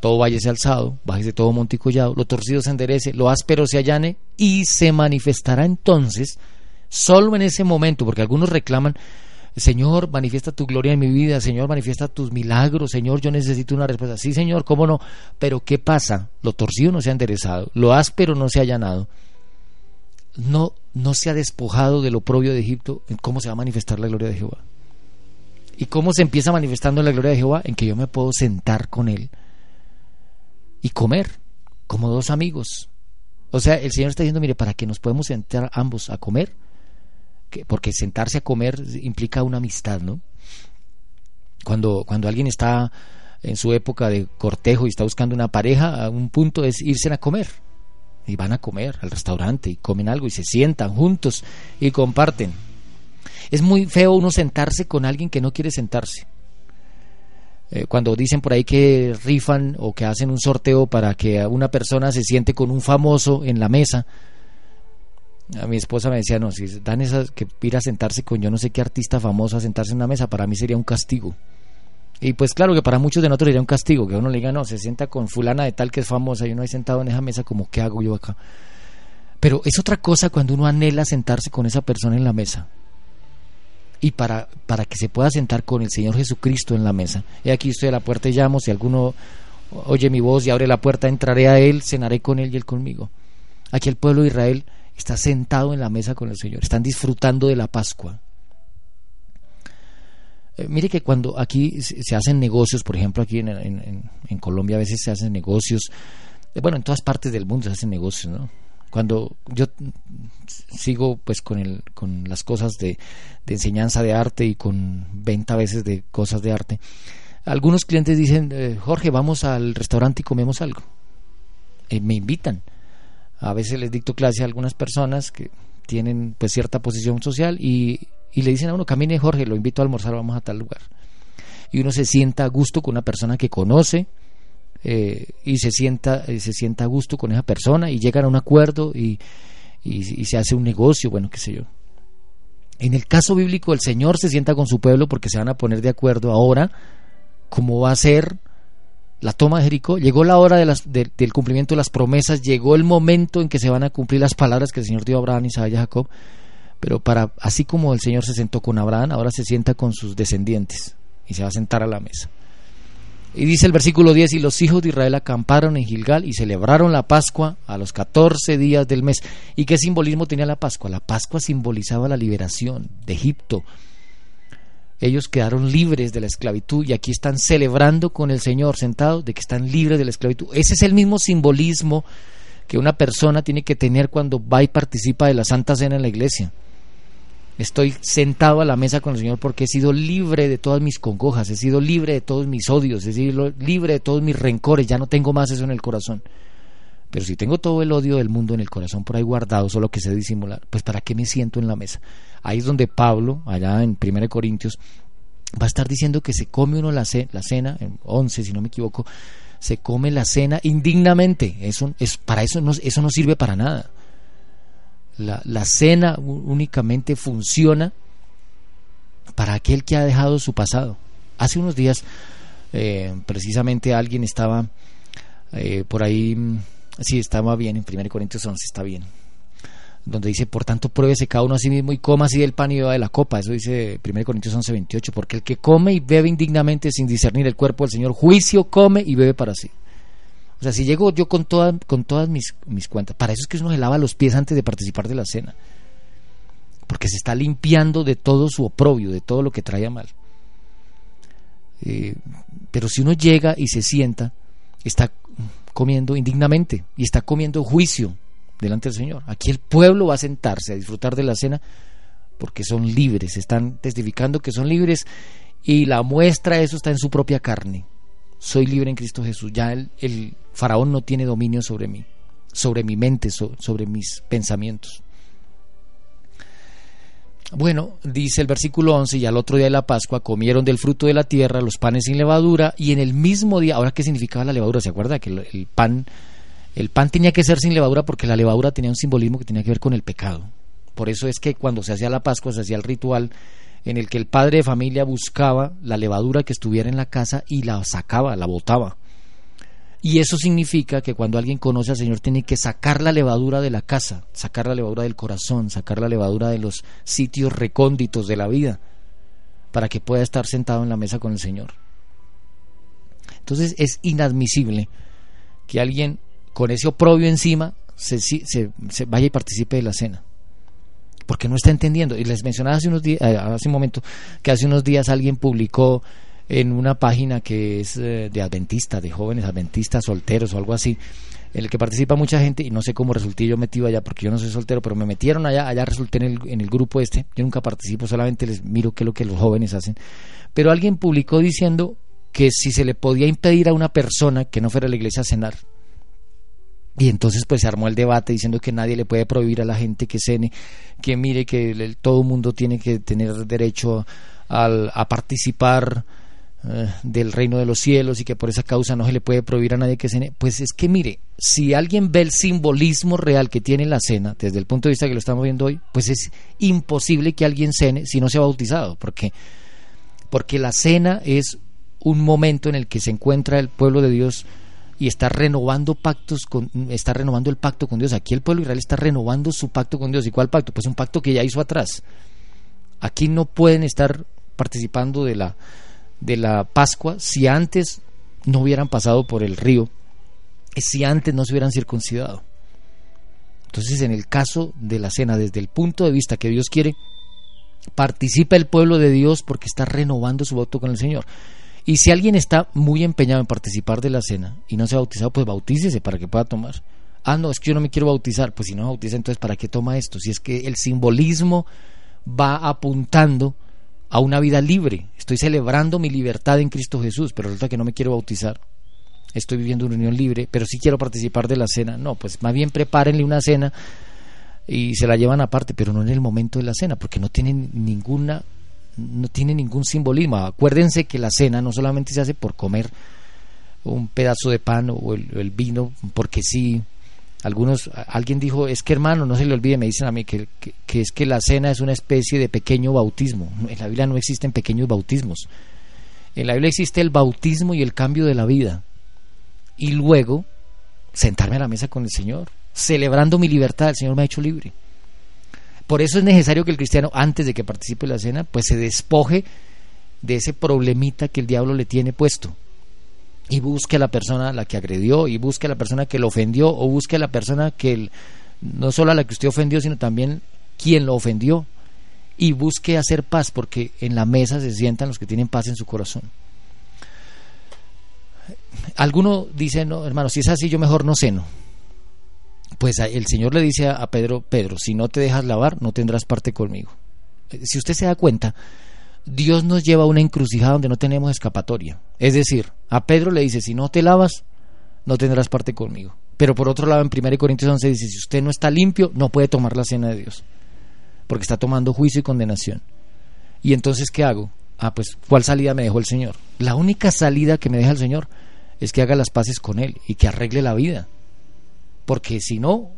todo valle se alzado, bájese todo monte y collado, lo torcido se enderece, lo áspero se allane y se manifestará entonces, solo en ese momento, porque algunos reclaman, Señor, manifiesta tu gloria en mi vida, Señor, manifiesta tus milagros, Señor, yo necesito una respuesta. Sí, Señor, cómo no, pero ¿qué pasa? Lo torcido no se ha enderezado, lo áspero no se ha allanado no, no se ha despojado de lo propio de Egipto, en cómo se va a manifestar la gloria de Jehová. ¿Y cómo se empieza manifestando la gloria de Jehová? En que yo me puedo sentar con Él y comer como dos amigos. O sea, el Señor está diciendo, mire, para que nos podemos sentar ambos a comer, que, porque sentarse a comer implica una amistad, ¿no? Cuando, cuando alguien está en su época de cortejo y está buscando una pareja, a un punto es irse a comer y van a comer al restaurante y comen algo y se sientan juntos y comparten. Es muy feo uno sentarse con alguien que no quiere sentarse. Eh, cuando dicen por ahí que rifan o que hacen un sorteo para que una persona se siente con un famoso en la mesa, a mi esposa me decía, no, si dan esas que ir a sentarse con yo no sé qué artista famoso a sentarse en una mesa, para mí sería un castigo. Y pues claro que para muchos de nosotros sería un castigo, que uno le diga, no, se sienta con fulana de tal que es famosa y uno ha sentado en esa mesa como, ¿qué hago yo acá? Pero es otra cosa cuando uno anhela sentarse con esa persona en la mesa. Y para, para que se pueda sentar con el Señor Jesucristo en la mesa. Y aquí estoy a la puerta y llamo, si alguno oye mi voz y abre la puerta, entraré a Él, cenaré con Él y Él conmigo. Aquí el pueblo de Israel está sentado en la mesa con el Señor, están disfrutando de la Pascua. Eh, mire que cuando aquí se hacen negocios, por ejemplo, aquí en, Colombia a veces se hacen negocios, eh, bueno, en todas partes del mundo se hacen negocios, ¿no? Cuando yo sigo pues con, el, con las cosas de, enseñanza de arte y con venta a veces de cosas de arte, algunos clientes dicen, eh, Jorge, vamos al restaurante y comemos algo. me invitan. A veces les dicto clase a algunas personas que tienen pues cierta posición social y y le dicen a uno, camine Jorge, lo invito a almorzar, vamos a tal lugar. Y uno se sienta a gusto con una persona que conoce eh, y se sienta, eh, se sienta a gusto con esa persona y llegan a un acuerdo y, y, se hace un negocio, bueno, qué sé yo. En el caso bíblico, el Señor se sienta con su pueblo porque se van a poner de acuerdo ahora cómo va a ser la toma de Jericó. Llegó la hora del cumplimiento de las promesas, llegó el momento en que se van a cumplir las palabras que el Señor dio a Abraham, Isaac y Jacob. Pero para, así como el Señor se sentó con Abraham, ahora se sienta con sus descendientes y se va a sentar a la mesa. Y dice el versículo 10, y los hijos de Israel acamparon en Gilgal y celebraron la Pascua a los 14 días del mes. ¿Y qué simbolismo tenía la Pascua? La Pascua simbolizaba la liberación de Egipto. Ellos quedaron libres de la esclavitud y aquí están celebrando con el Señor sentados de que están libres de la esclavitud. Ese es el mismo simbolismo que una persona tiene que tener cuando va y participa de la Santa Cena en la iglesia. Estoy sentado a la mesa con el Señor porque he sido libre de todas mis congojas, he sido libre de todos mis odios, he sido libre de todos mis rencores, ya no tengo más eso en el corazón. Pero si tengo todo el odio del mundo en el corazón por ahí guardado, solo que sé disimular, pues ¿para qué me siento en la mesa? Ahí es donde Pablo, allá en 1 Corintios, va a estar diciendo que se come uno la, la cena, en 11 si no me equivoco, se come la cena indignamente. Eso, es, para eso no, eso no sirve para nada. La, la cena únicamente funciona para aquel que ha dejado su pasado. Hace unos días, eh, precisamente alguien estaba eh, por ahí, sí, estaba bien, en 1 Corintios 11 está bien, donde dice, por tanto, pruébese cada uno a sí mismo y coma así del pan y beba de la copa. Eso dice 1 Corintios 11, 28, porque el que come y bebe indignamente sin discernir el cuerpo del Señor, juicio come y bebe para sí. O sea, si llego yo con, todas con todas mis, mis cuentas, para eso es que uno se lava los pies antes de participar de la cena. Porque se está limpiando de todo su oprobio, de todo lo que trae a mal. Eh, pero si uno llega y se sienta, está comiendo indignamente y está comiendo juicio delante del Señor. Aquí el pueblo va a sentarse a disfrutar de la cena porque son libres, están testificando que son libres y la muestra de eso está en su propia carne. Soy libre en Cristo Jesús. Ya el, faraón no tiene dominio sobre mí, sobre mi mente, sobre mis pensamientos. Bueno, dice el versículo 11, y al otro día de la Pascua comieron del fruto de la tierra los panes sin levadura, y en el mismo día, ahora qué significaba la levadura, ¿se acuerda? Que el, pan, el pan tenía que ser sin levadura porque la levadura tenía un simbolismo que tenía que ver con el pecado. Por eso es que cuando se hacía la Pascua se hacía el ritual en el que el padre de familia buscaba la levadura que estuviera en la casa y la sacaba, la botaba. Y eso significa que cuando alguien conoce al Señor tiene que sacar la levadura de la casa, sacar la levadura del corazón, sacar la levadura de los sitios recónditos de la vida, para que pueda estar sentado en la mesa con el Señor. Entonces es inadmisible que alguien con ese oprobio encima se, vaya y participe de la cena. Porque no está entendiendo. Y les mencionaba hace unos días, eh, hace un momento, que hace unos días alguien publicó en una página que es eh, de adventistas, de jóvenes adventistas solteros o algo así, en el que participa mucha gente y no sé cómo resulté yo metido allá porque yo no soy soltero, pero me metieron allá, allá resulté en el, en el grupo este, yo nunca participo, solamente les miro qué es lo que los jóvenes hacen, pero alguien publicó diciendo que si se le podía impedir a una persona que no fuera a la iglesia a cenar, y entonces pues se armó el debate diciendo que nadie le puede prohibir a la gente que cene, que mire que el, todo mundo tiene que tener derecho al, a participar eh, del reino de los cielos y que por esa causa no se le puede prohibir a nadie que cene. Pues es que mire, si alguien ve el simbolismo real que tiene la cena, desde el punto de vista que lo estamos viendo hoy, pues es imposible que alguien cene si no se ha bautizado, porque, porque la cena es un momento en el que se encuentra el pueblo de Dios y está renovando pactos con, está renovando el pacto con Dios. Aquí el pueblo Israel está renovando su pacto con Dios. ¿Y cuál pacto? Pues un pacto que ya hizo atrás. Aquí no pueden estar participando de la de la Pascua si antes no hubieran pasado por el río, si antes no se hubieran circuncidado. Entonces, en el caso de la cena, desde el punto de vista que Dios quiere, participa el pueblo de Dios porque está renovando su voto con el Señor. Y si alguien está muy empeñado en participar de la cena y no se ha bautizado, pues bautícese para que pueda tomar. Ah, no, es que yo no me quiero bautizar. Pues si no bautiza, entonces ¿para qué toma esto? Si es que el simbolismo va apuntando a una vida libre. Estoy celebrando mi libertad en Cristo Jesús, pero resulta que no me quiero bautizar. Estoy viviendo una unión libre, pero sí quiero participar de la cena. No, pues más bien prepárenle una cena y se la llevan aparte, pero no en el momento de la cena, porque no tienen ninguna no tiene ningún simbolismo. Acuérdense que la cena no solamente se hace por comer un pedazo de pan o el, el vino, porque sí, algunos, alguien dijo, es que hermano, no se le olvide, me dicen a mí, que, es que la cena es una especie de pequeño bautismo. En la Biblia no existen pequeños bautismos. En la Biblia existe el bautismo y el cambio de la vida. Y luego, sentarme a la mesa con el Señor, celebrando mi libertad, el Señor me ha hecho libre. Por eso es necesario que el cristiano, antes de que participe en la cena, pues se despoje de ese problemita que el diablo le tiene puesto y busque a la persona a la que agredió y busque a la persona que lo ofendió o busque a la persona que no solo a la que usted ofendió sino también quien lo ofendió y busque hacer paz porque en la mesa se sientan los que tienen paz en su corazón. Alguno dice no hermano si es así yo mejor no ceno pues el Señor le dice a Pedro Pedro si no te dejas lavar no tendrás parte conmigo Eh, si usted se da cuenta, Dios nos lleva a una encrucijada donde no tenemos escapatoria. Es decir, a Pedro le dice, si no te lavas, no tendrás parte conmigo. Pero por otro lado, en 1 Corintios 11 dice, si usted no está limpio, no puede tomar la cena de Dios, porque está tomando juicio y condenación. ¿Y entonces qué hago? Ah, pues, ¿cuál salida me dejó el Señor? La única salida que me deja el Señor es que haga las paces con Él y que arregle la vida. Porque si no,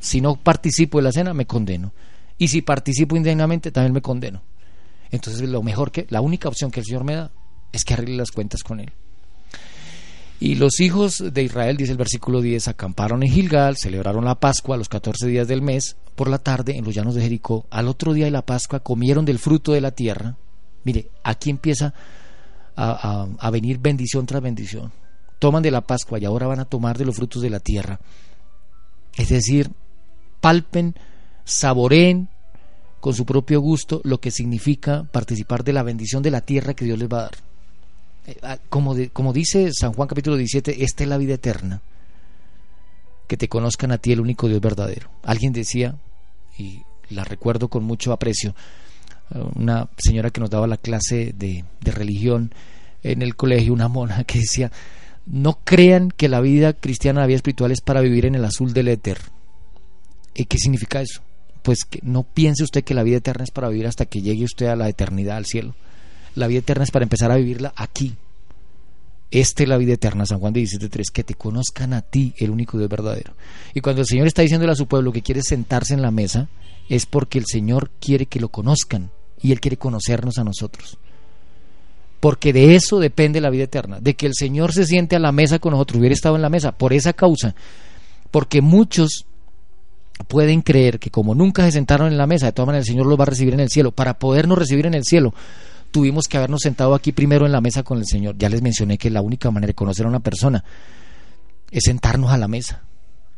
si no participo de la cena, me condeno. Y si participo indignamente, también me condeno. Entonces, lo mejor que, la única opción que el Señor me da es que arregle las cuentas con Él. Y los hijos de Israel, dice el versículo 10, acamparon en Gilgal, celebraron la Pascua a los 14 días del mes, por la tarde en los llanos de Jericó. Al otro día de la Pascua comieron del fruto de la tierra. Mire, aquí empieza a, venir bendición tras bendición. Toman de la Pascua y ahora van a tomar de los frutos de la tierra. Es decir, palpen, saboreen con su propio gusto lo que significa participar de la bendición de la tierra que Dios les va a dar. Eh, ah, como, como dice San Juan capítulo 17, esta es la vida eterna, que te conozcan a ti el único Dios verdadero. Alguien decía, y la recuerdo con mucho aprecio, una señora que nos daba la clase de, religión en el colegio, una mona que decía, no crean que la vida cristiana, la vida espiritual es para vivir en el azul del éter. ¿Y qué significa eso? Pues que no piense usted que la vida eterna es para vivir hasta que llegue usted a la eternidad, al cielo. La vida eterna es para empezar a vivirla aquí. Esta es la vida eterna, San Juan 17.3, que te conozcan a ti, el único Dios verdadero. Y cuando el Señor está diciéndole a su pueblo que quiere sentarse en la mesa, es porque el Señor quiere que lo conozcan y Él quiere conocernos a nosotros. Porque de eso depende la vida eterna, de que el Señor se siente a la mesa con nosotros, hubiera estado en la mesa, por esa causa. Porque muchos pueden creer que como nunca se sentaron en la mesa, de todas maneras el Señor los va a recibir en el cielo. Para podernos recibir en el cielo, tuvimos que habernos sentado aquí primero en la mesa con el Señor. Ya les mencioné que la única manera de conocer a una persona es sentarnos a la mesa,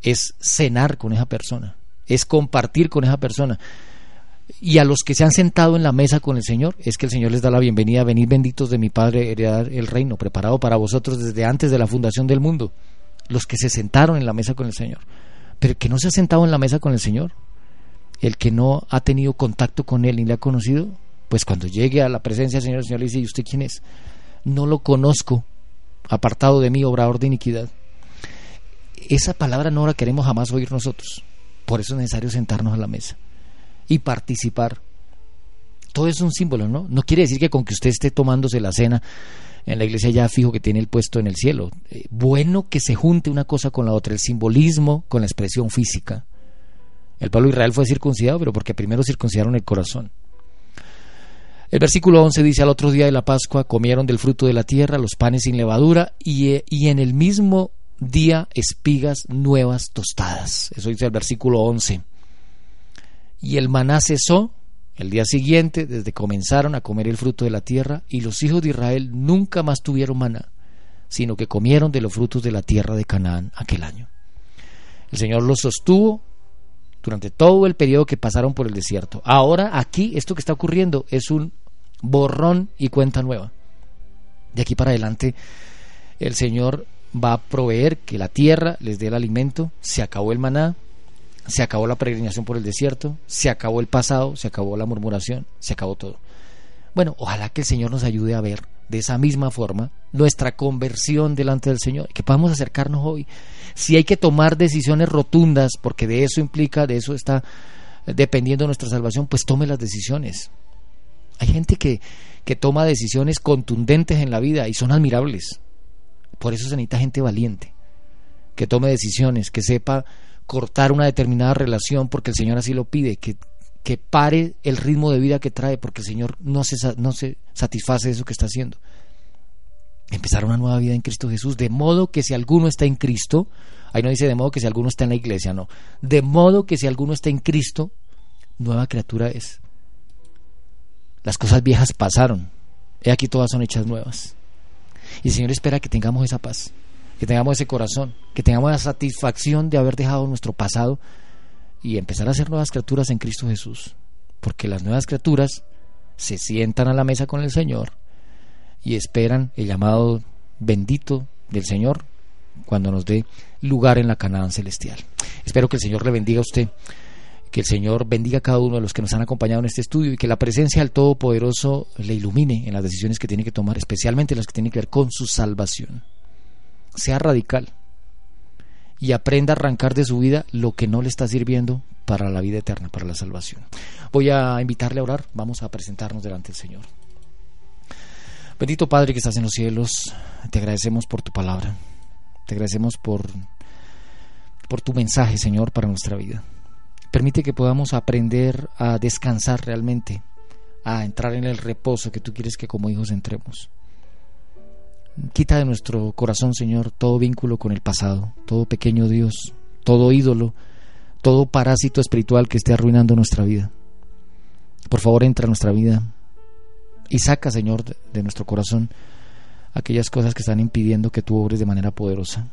es cenar con esa persona es compartir con esa persona. Y a los que se han sentado en la mesa con el Señor, es que el Señor les da la bienvenida, venid benditos de mi Padre, heredar el reino, preparado para vosotros desde antes de la fundación del mundo. Los que se sentaron en la mesa con el Señor. Pero el que no se ha sentado en la mesa con el Señor, el que no ha tenido contacto con Él ni le ha conocido, pues cuando llegue a la presencia del Señor, el Señor le dice, ¿y usted quién es? No lo conozco, apartado de mí, obrador de iniquidad. Esa palabra no la queremos jamás oír nosotros. Por eso es necesario sentarnos a la mesa y participar. Todo es un símbolo, ¿no? No quiere decir que con que usted esté tomándose la cena en la iglesia ya fijo que tiene el puesto en el cielo. Eh, bueno que se junte una cosa con la otra, el simbolismo con la expresión física. El pueblo de Israel fue circuncidado, pero porque primero circuncidaron el corazón. El versículo 11 dice, al otro día de la Pascua comieron del fruto de la tierra los panes sin levadura y, y en el mismo día espigas nuevas tostadas. Eso dice el versículo 11. Y el maná cesó el día siguiente, desde comenzaron a comer el fruto de la tierra, y los hijos de Israel nunca más tuvieron maná, sino que comieron de los frutos de la tierra de Canaán aquel año. El Señor los sostuvo durante todo el periodo que pasaron por el desierto. Ahora aquí esto que está ocurriendo es un borrón y cuenta nueva. De aquí para adelante el Señor va a proveer que la tierra les dé el alimento, se acabó el maná, se acabó la peregrinación por el desierto, se acabó el pasado, se acabó la murmuración, se acabó todo. Bueno, ojalá que el Señor nos ayude a ver de esa misma forma nuestra conversión delante del Señor, que podamos acercarnos hoy. Si hay que tomar decisiones rotundas, porque de eso implica, de eso está dependiendo nuestra salvación, pues tome las decisiones. Hay gente que, que toma decisiones contundentes en la vida y son admirables. Por eso se necesita gente valiente, que tome decisiones, que sepa cortar una determinada relación porque el Señor así lo pide, que, que pare el ritmo de vida que trae porque el Señor no se, no se satisface de eso que está haciendo. Empezar una nueva vida en Cristo Jesús, de modo que si alguno está en Cristo, ahí no dice de modo que si alguno está en la iglesia, no, de modo que si alguno está en Cristo, nueva criatura es. Las cosas viejas pasaron, he aquí todas son hechas nuevas. Y el Señor espera que tengamos esa paz, que tengamos ese corazón, que tengamos la satisfacción de haber dejado nuestro pasado y empezar a ser nuevas criaturas en Cristo Jesús. Porque las nuevas criaturas se sientan a la mesa con el Señor y esperan el llamado bendito del Señor cuando nos dé lugar en la Canaán celestial. Espero que el Señor le bendiga a usted Que el Señor bendiga a cada uno de los que nos han acompañado en este estudio y que la presencia del Todopoderoso le ilumine en las decisiones que tiene que tomar, especialmente las que tienen que ver con su salvación. Sea radical y aprenda a arrancar de su vida lo que no le está sirviendo para la vida eterna, para la salvación. Voy a invitarle a orar, vamos a presentarnos delante del Señor. Bendito Padre que estás en los cielos, te agradecemos por tu palabra, te agradecemos por, por tu mensaje, Señor, para nuestra vida. Permite que podamos aprender a descansar realmente, a entrar en el reposo que tú quieres que como hijos entremos. Quita de nuestro corazón, Señor, todo vínculo con el pasado, todo pequeño Dios, todo ídolo, todo parásito espiritual que esté arruinando nuestra vida. Por favor, entra a nuestra vida y saca, Señor, de nuestro corazón aquellas cosas que están impidiendo que tú obres de manera poderosa.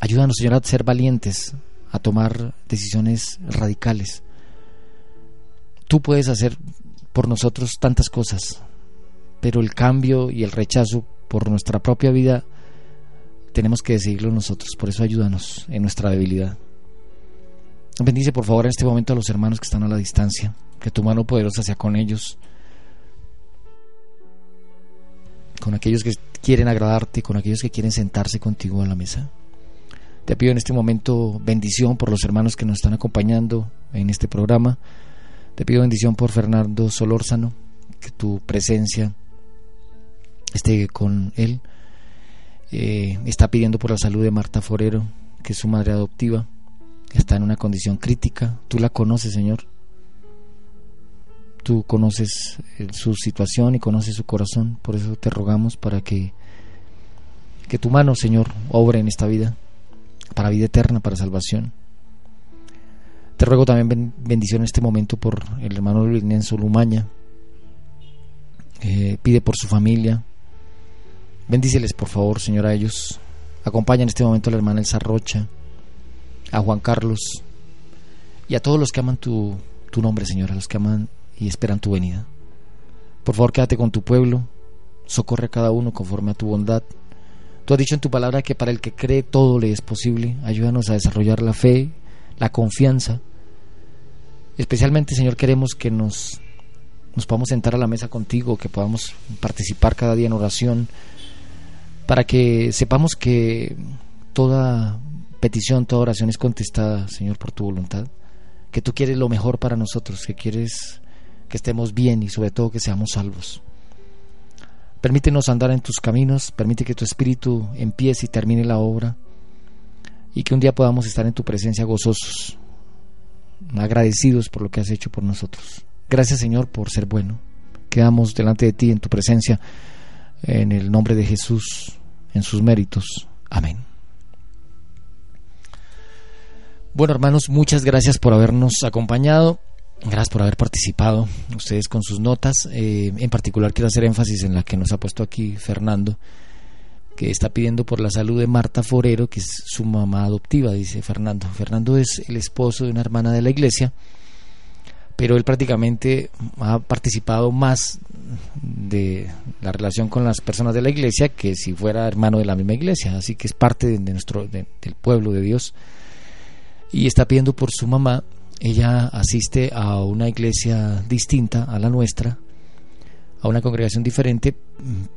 Ayúdanos, Señor, a ser valientes, a tomar decisiones radicales. Tú puedes hacer por nosotros tantas cosas, pero el cambio y el rechazo por nuestra propia vida tenemos que decidirlo nosotros. Por eso ayúdanos en nuestra debilidad. Bendice por favor en este momento a los hermanos que están a la distancia, que tu mano poderosa sea con ellos, con aquellos que quieren agradarte, con aquellos que quieren sentarse contigo a la mesa. Te pido en este momento bendición por los hermanos que nos están acompañando en este programa. Te pido bendición por Fernando Solórzano, que tu presencia esté con él. Eh, está pidiendo por la salud de Marta Forero, que es su madre adoptiva está en una condición crítica. Tú la conoces, Señor. Tú conoces eh, su situación y conoces su corazón. Por eso te rogamos para que, que tu mano, Señor, obre en esta vida, para vida eterna, para salvación. Te ruego también bendición en este momento por el hermano Luis Nenzo Lumaña. Eh, pide por su familia. Bendíceles, por favor, Señor, a ellos. Acompaña en este momento a la hermana Elsa Rocha a Juan Carlos y a todos los que aman tu, tu nombre, Señor, a los que aman y esperan tu venida. Por favor, quédate con tu pueblo, socorre a cada uno conforme a tu bondad. Tú has dicho en tu palabra que para el que cree todo le es posible. Ayúdanos a desarrollar la fe, la confianza. Especialmente, Señor, queremos que nos, nos podamos sentar a la mesa contigo, que podamos participar cada día en oración, para que sepamos que toda petición, toda oración es contestada, Señor, por tu voluntad. Que tú quieres lo mejor para nosotros, que quieres que estemos bien y sobre todo que seamos salvos. Permítenos andar en tus caminos, permite que tu espíritu empiece y termine la obra y que un día podamos estar en tu presencia gozosos, agradecidos por lo que has hecho por nosotros. Gracias Señor por ser bueno. Quedamos delante de ti en tu presencia, en el nombre de Jesús, en sus méritos. Amén. Bueno, hermanos, muchas gracias por habernos acompañado. Gracias por haber participado, ustedes con sus notas. Eh, en particular quiero hacer énfasis en la que nos ha puesto aquí Fernando, que está pidiendo por la salud de Marta Forero, que es su mamá adoptiva, dice Fernando. Fernando es el esposo de una hermana de la iglesia, pero él prácticamente ha participado más de la relación con las personas de la iglesia que si fuera hermano de la misma iglesia, así que es parte de, nuestro, del pueblo de Dios y está pidiendo por su mamá. Ella asiste a una iglesia distinta a la nuestra, a una congregación diferente,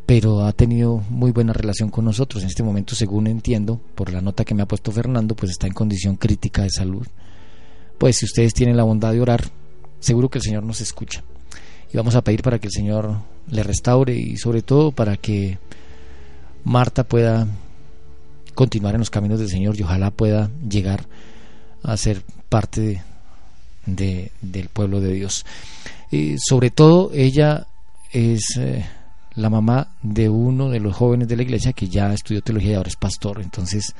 pero ha tenido muy buena relación con nosotros. En este momento, según entiendo, por la nota que me ha puesto Fernando, pues está en condición crítica de salud. Pues si ustedes tienen la bondad de orar, seguro que el Señor nos escucha. Y vamos a pedir para que el Señor le restaure y sobre todo para que Marta pueda continuar en los caminos del Señor y ojalá pueda llegar a ser parte de, del pueblo de Dios. Y sobre todo ella es eh, la mamá de uno de los jóvenes de la iglesia que ya estudió teología y ahora es pastor. Entonces,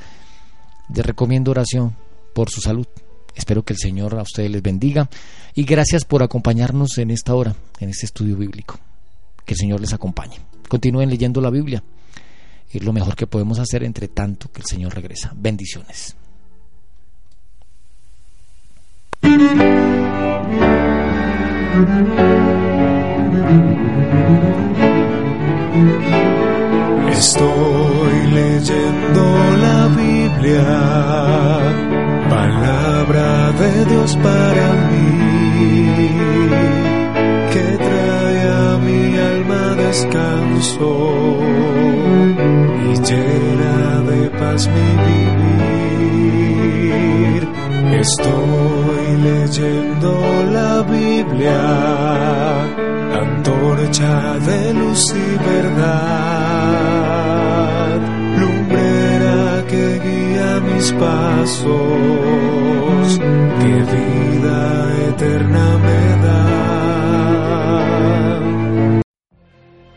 le recomiendo oración por su salud. Espero que el Señor a ustedes les bendiga y gracias por acompañarnos en esta hora, en este estudio bíblico. Que el Señor les acompañe. Continúen leyendo la Biblia. Es lo mejor que podemos hacer entre tanto que el Señor regresa. Bendiciones. Estoy leyendo la Biblia, palabra de Dios para descanso y llena de paz mi vivir. Estoy leyendo la Biblia, antorcha de luz y verdad, lumbrera que guía mis pasos, que vida eterna